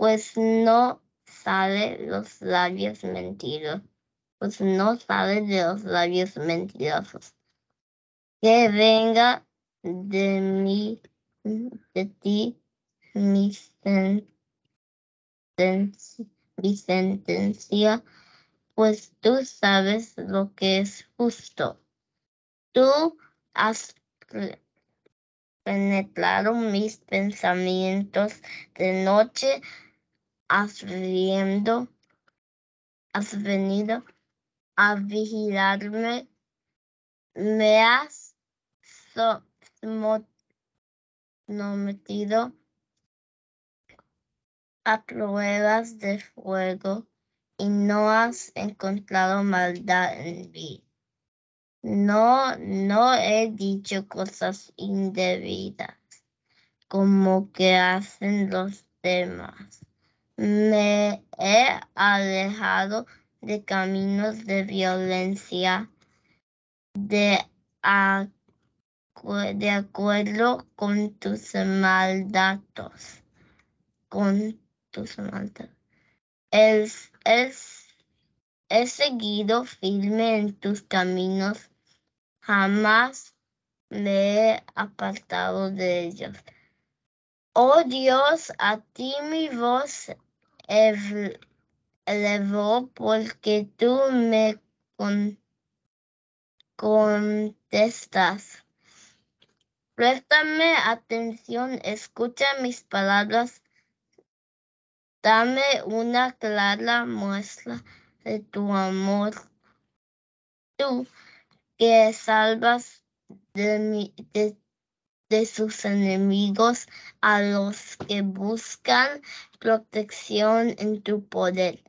pues no sale los labios mentiros. pues no sale de los labios mentirosos. Que venga de mí, de ti, mi, sentencia, mi sentencia, pues tú sabes lo que es justo. Tú has penetrado mis pensamientos de noche, has viendo, has venido a vigilarme, me has sometido a pruebas de fuego y no has encontrado maldad en mí. No, no he dicho cosas indebidas como que hacen los demás. Me he alejado de caminos de violencia, de, de acuerdo con tus maldatos, con tus maldatos. Es, es, seguido firme en tus caminos jamás me he apartado de ellos. Oh Dios, a ti mi voz elevó porque tú me contestas. Préstame atención, escucha mis palabras. Dame una clara muestra de tu amor. Tú que salvas de, de, sus enemigos a los que buscan protección en tu poder.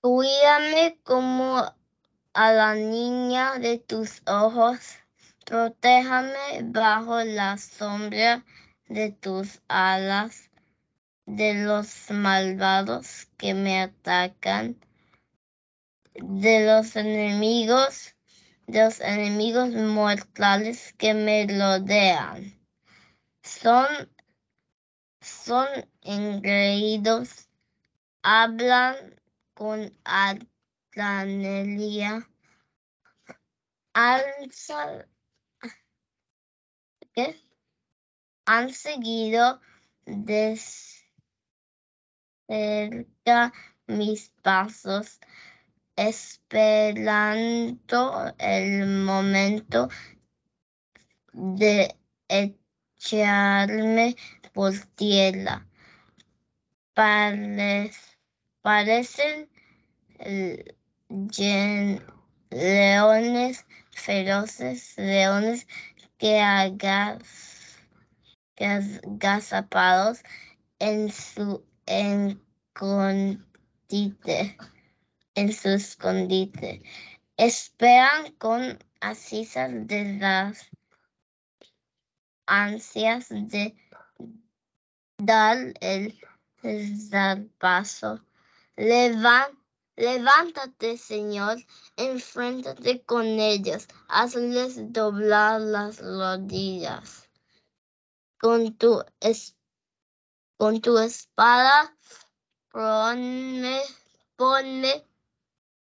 Cuídame como a la niña de tus ojos. Protéjame bajo la sombra de tus alas de los malvados que me atacan de los enemigos, de los enemigos mortales que me rodean. Son, son engreídos, hablan con altanería, ¿qué? Han seguido de cerca mis pasos esperando el momento de echarme por tierra. parecen leones feroces, leones que que agazapados en su escondite en su escondite. Esperan con asisas de las ansias de dar el paso. levántate, Señor, enfréntate con ellos, hazles doblar las rodillas. Con tu, con tu espada, ponme,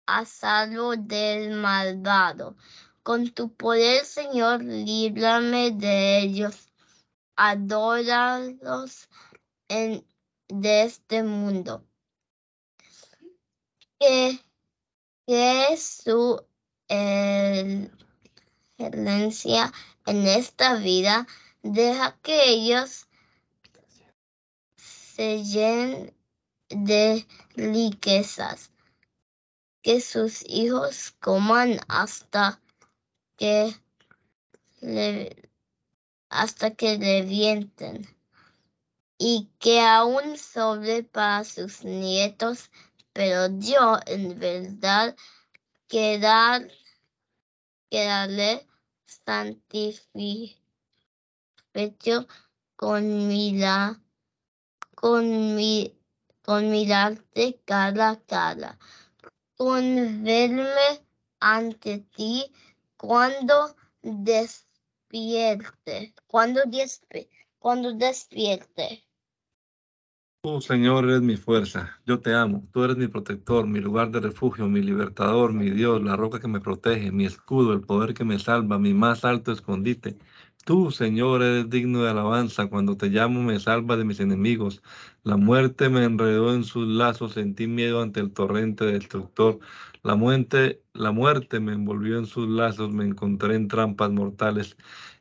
a salvo del malvado. Con tu poder, Señor, líbrame de ellos. Adóralos en, de este mundo. Que, que es su herencia en esta vida. Deja que ellos se llenen de riquezas que sus hijos coman hasta que le, hasta que revienten y que aún sobre para sus nietos, pero yo en verdad quedar, quedaré santificado con mira, con mi, con mirarte cara a cara con verme ante ti cuando despierte, cuando, cuando despierte. Tú, Señor, eres mi fuerza. Yo te amo. Tú eres mi protector, mi lugar de refugio, mi libertador, mi Dios, la roca que me protege, mi escudo, el poder que me salva, mi más alto escondite. Tú, Señor, eres digno de alabanza. Cuando te llamo, me salva de mis enemigos. La muerte me enredó en sus lazos, sentí miedo ante el torrente destructor. La muerte, la muerte me envolvió en sus lazos, me encontré en trampas mortales.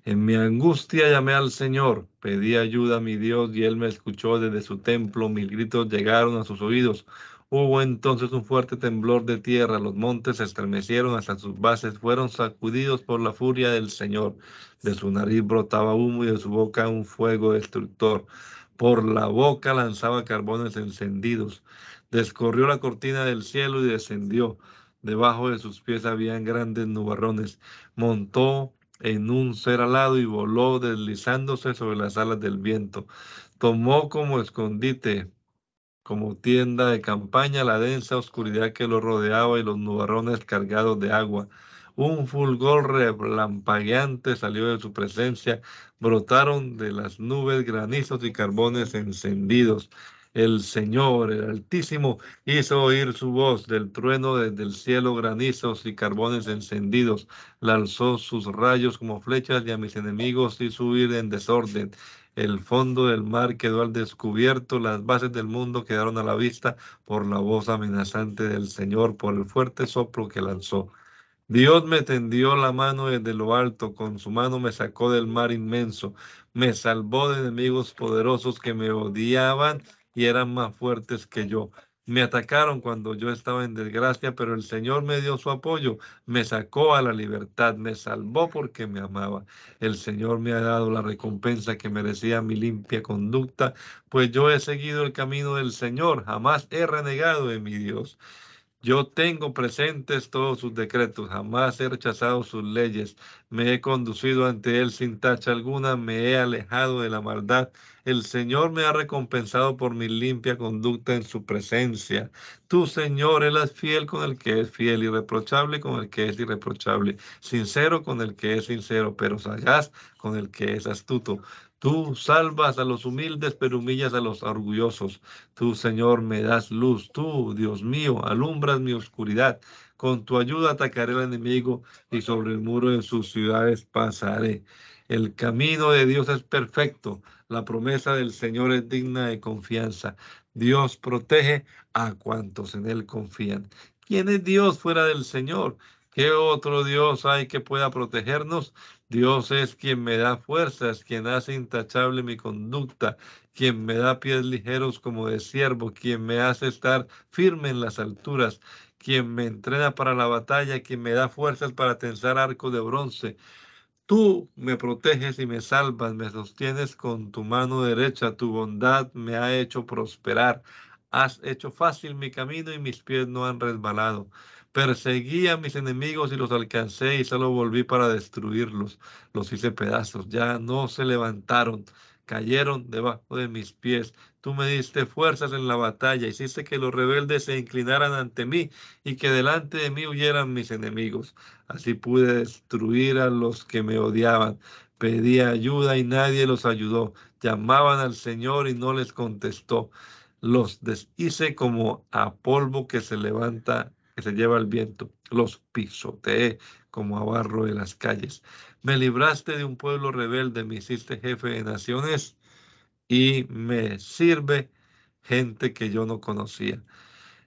En mi angustia llamé al Señor, pedí ayuda a mi Dios y Él me escuchó desde su templo, mis gritos llegaron a sus oídos. Hubo entonces un fuerte temblor de tierra, los montes se estremecieron hasta sus bases, fueron sacudidos por la furia del Señor. De su nariz brotaba humo y de su boca un fuego destructor. Por la boca lanzaba carbones encendidos. Descorrió la cortina del cielo y descendió. Debajo de sus pies habían grandes nubarrones. Montó en un ser alado y voló deslizándose sobre las alas del viento. Tomó como escondite, como tienda de campaña, la densa oscuridad que lo rodeaba y los nubarrones cargados de agua. Un fulgor relampagueante salió de su presencia, brotaron de las nubes granizos y carbones encendidos. El Señor, el Altísimo, hizo oír su voz del trueno desde el cielo, granizos y carbones encendidos. Lanzó sus rayos como flechas y a mis enemigos hizo huir en desorden. El fondo del mar quedó al descubierto, las bases del mundo quedaron a la vista por la voz amenazante del Señor, por el fuerte soplo que lanzó. Dios me tendió la mano desde lo alto, con su mano me sacó del mar inmenso, me salvó de enemigos poderosos que me odiaban y eran más fuertes que yo. Me atacaron cuando yo estaba en desgracia, pero el Señor me dio su apoyo, me sacó a la libertad, me salvó porque me amaba. El Señor me ha dado la recompensa que merecía mi limpia conducta, pues yo he seguido el camino del Señor, jamás he renegado de mi Dios. Yo tengo presentes todos sus decretos, jamás he rechazado sus leyes, me he conducido ante él sin tacha alguna, me he alejado de la maldad. El Señor me ha recompensado por mi limpia conducta en su presencia. Tú, Señor, Él es fiel con el que es fiel, irreprochable con el que es irreprochable, sincero con el que es sincero, pero sagaz con el que es astuto. Tú salvas a los humildes, pero humillas a los orgullosos. Tú, Señor, me das luz. Tú, Dios mío, alumbras mi oscuridad. Con tu ayuda atacaré al enemigo y sobre el muro de sus ciudades pasaré. El camino de Dios es perfecto. La promesa del Señor es digna de confianza. Dios protege a cuantos en Él confían. ¿Quién es Dios fuera del Señor? ¿Qué otro Dios hay que pueda protegernos? Dios es quien me da fuerzas, quien hace intachable mi conducta, quien me da pies ligeros como de siervo, quien me hace estar firme en las alturas, quien me entrena para la batalla, quien me da fuerzas para tensar arco de bronce. Tú me proteges y me salvas, me sostienes con tu mano derecha, tu bondad me ha hecho prosperar. Has hecho fácil mi camino y mis pies no han resbalado. Perseguí a mis enemigos y los alcancé y solo volví para destruirlos. Los hice pedazos, ya no se levantaron, cayeron debajo de mis pies. Tú me diste fuerzas en la batalla, hiciste que los rebeldes se inclinaran ante mí y que delante de mí huyeran mis enemigos. Así pude destruir a los que me odiaban. Pedí ayuda y nadie los ayudó. Llamaban al Señor y no les contestó. Los deshice como a polvo que se levanta que se lleva el viento. Los pisoteé como a barro de las calles. Me libraste de un pueblo rebelde, me hiciste jefe de naciones y me sirve gente que yo no conocía.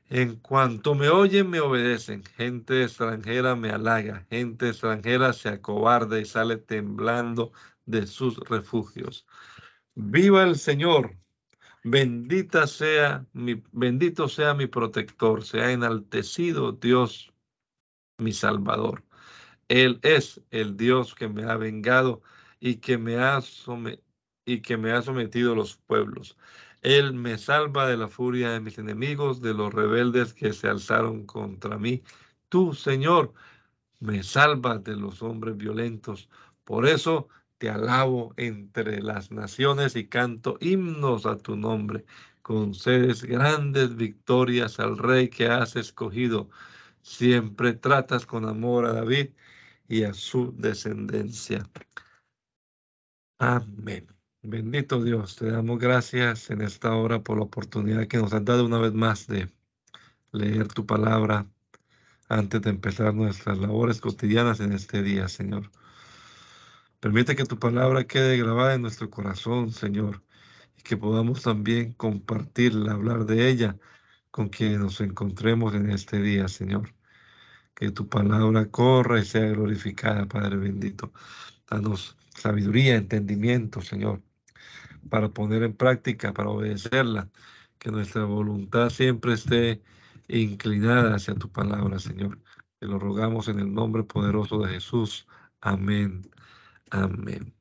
En cuanto me oyen, me obedecen. Gente extranjera me halaga. Gente extranjera se acobarda y sale temblando de sus refugios. Viva el Señor. Bendita sea mi, bendito sea mi protector, sea enaltecido Dios, mi Salvador. Él es el Dios que me ha vengado y que me ha, y que me ha sometido los pueblos. Él me salva de la furia de mis enemigos, de los rebeldes que se alzaron contra mí. Tú, Señor, me salvas de los hombres violentos. Por eso te alabo entre las naciones y canto himnos a tu nombre. Concedes grandes victorias al rey que has escogido. Siempre tratas con amor a David y a su descendencia. Amén. Bendito Dios, te damos gracias en esta hora por la oportunidad que nos has dado una vez más de leer tu palabra antes de empezar nuestras labores cotidianas en este día, Señor. Permite que tu palabra quede grabada en nuestro corazón, Señor, y que podamos también compartirla, hablar de ella con quienes nos encontremos en este día, Señor. Que tu palabra corra y sea glorificada, Padre bendito. Danos sabiduría, entendimiento, Señor, para poner en práctica, para obedecerla. Que nuestra voluntad siempre esté inclinada hacia tu palabra, Señor. Te lo rogamos en el nombre poderoso de Jesús. Amén. Amén.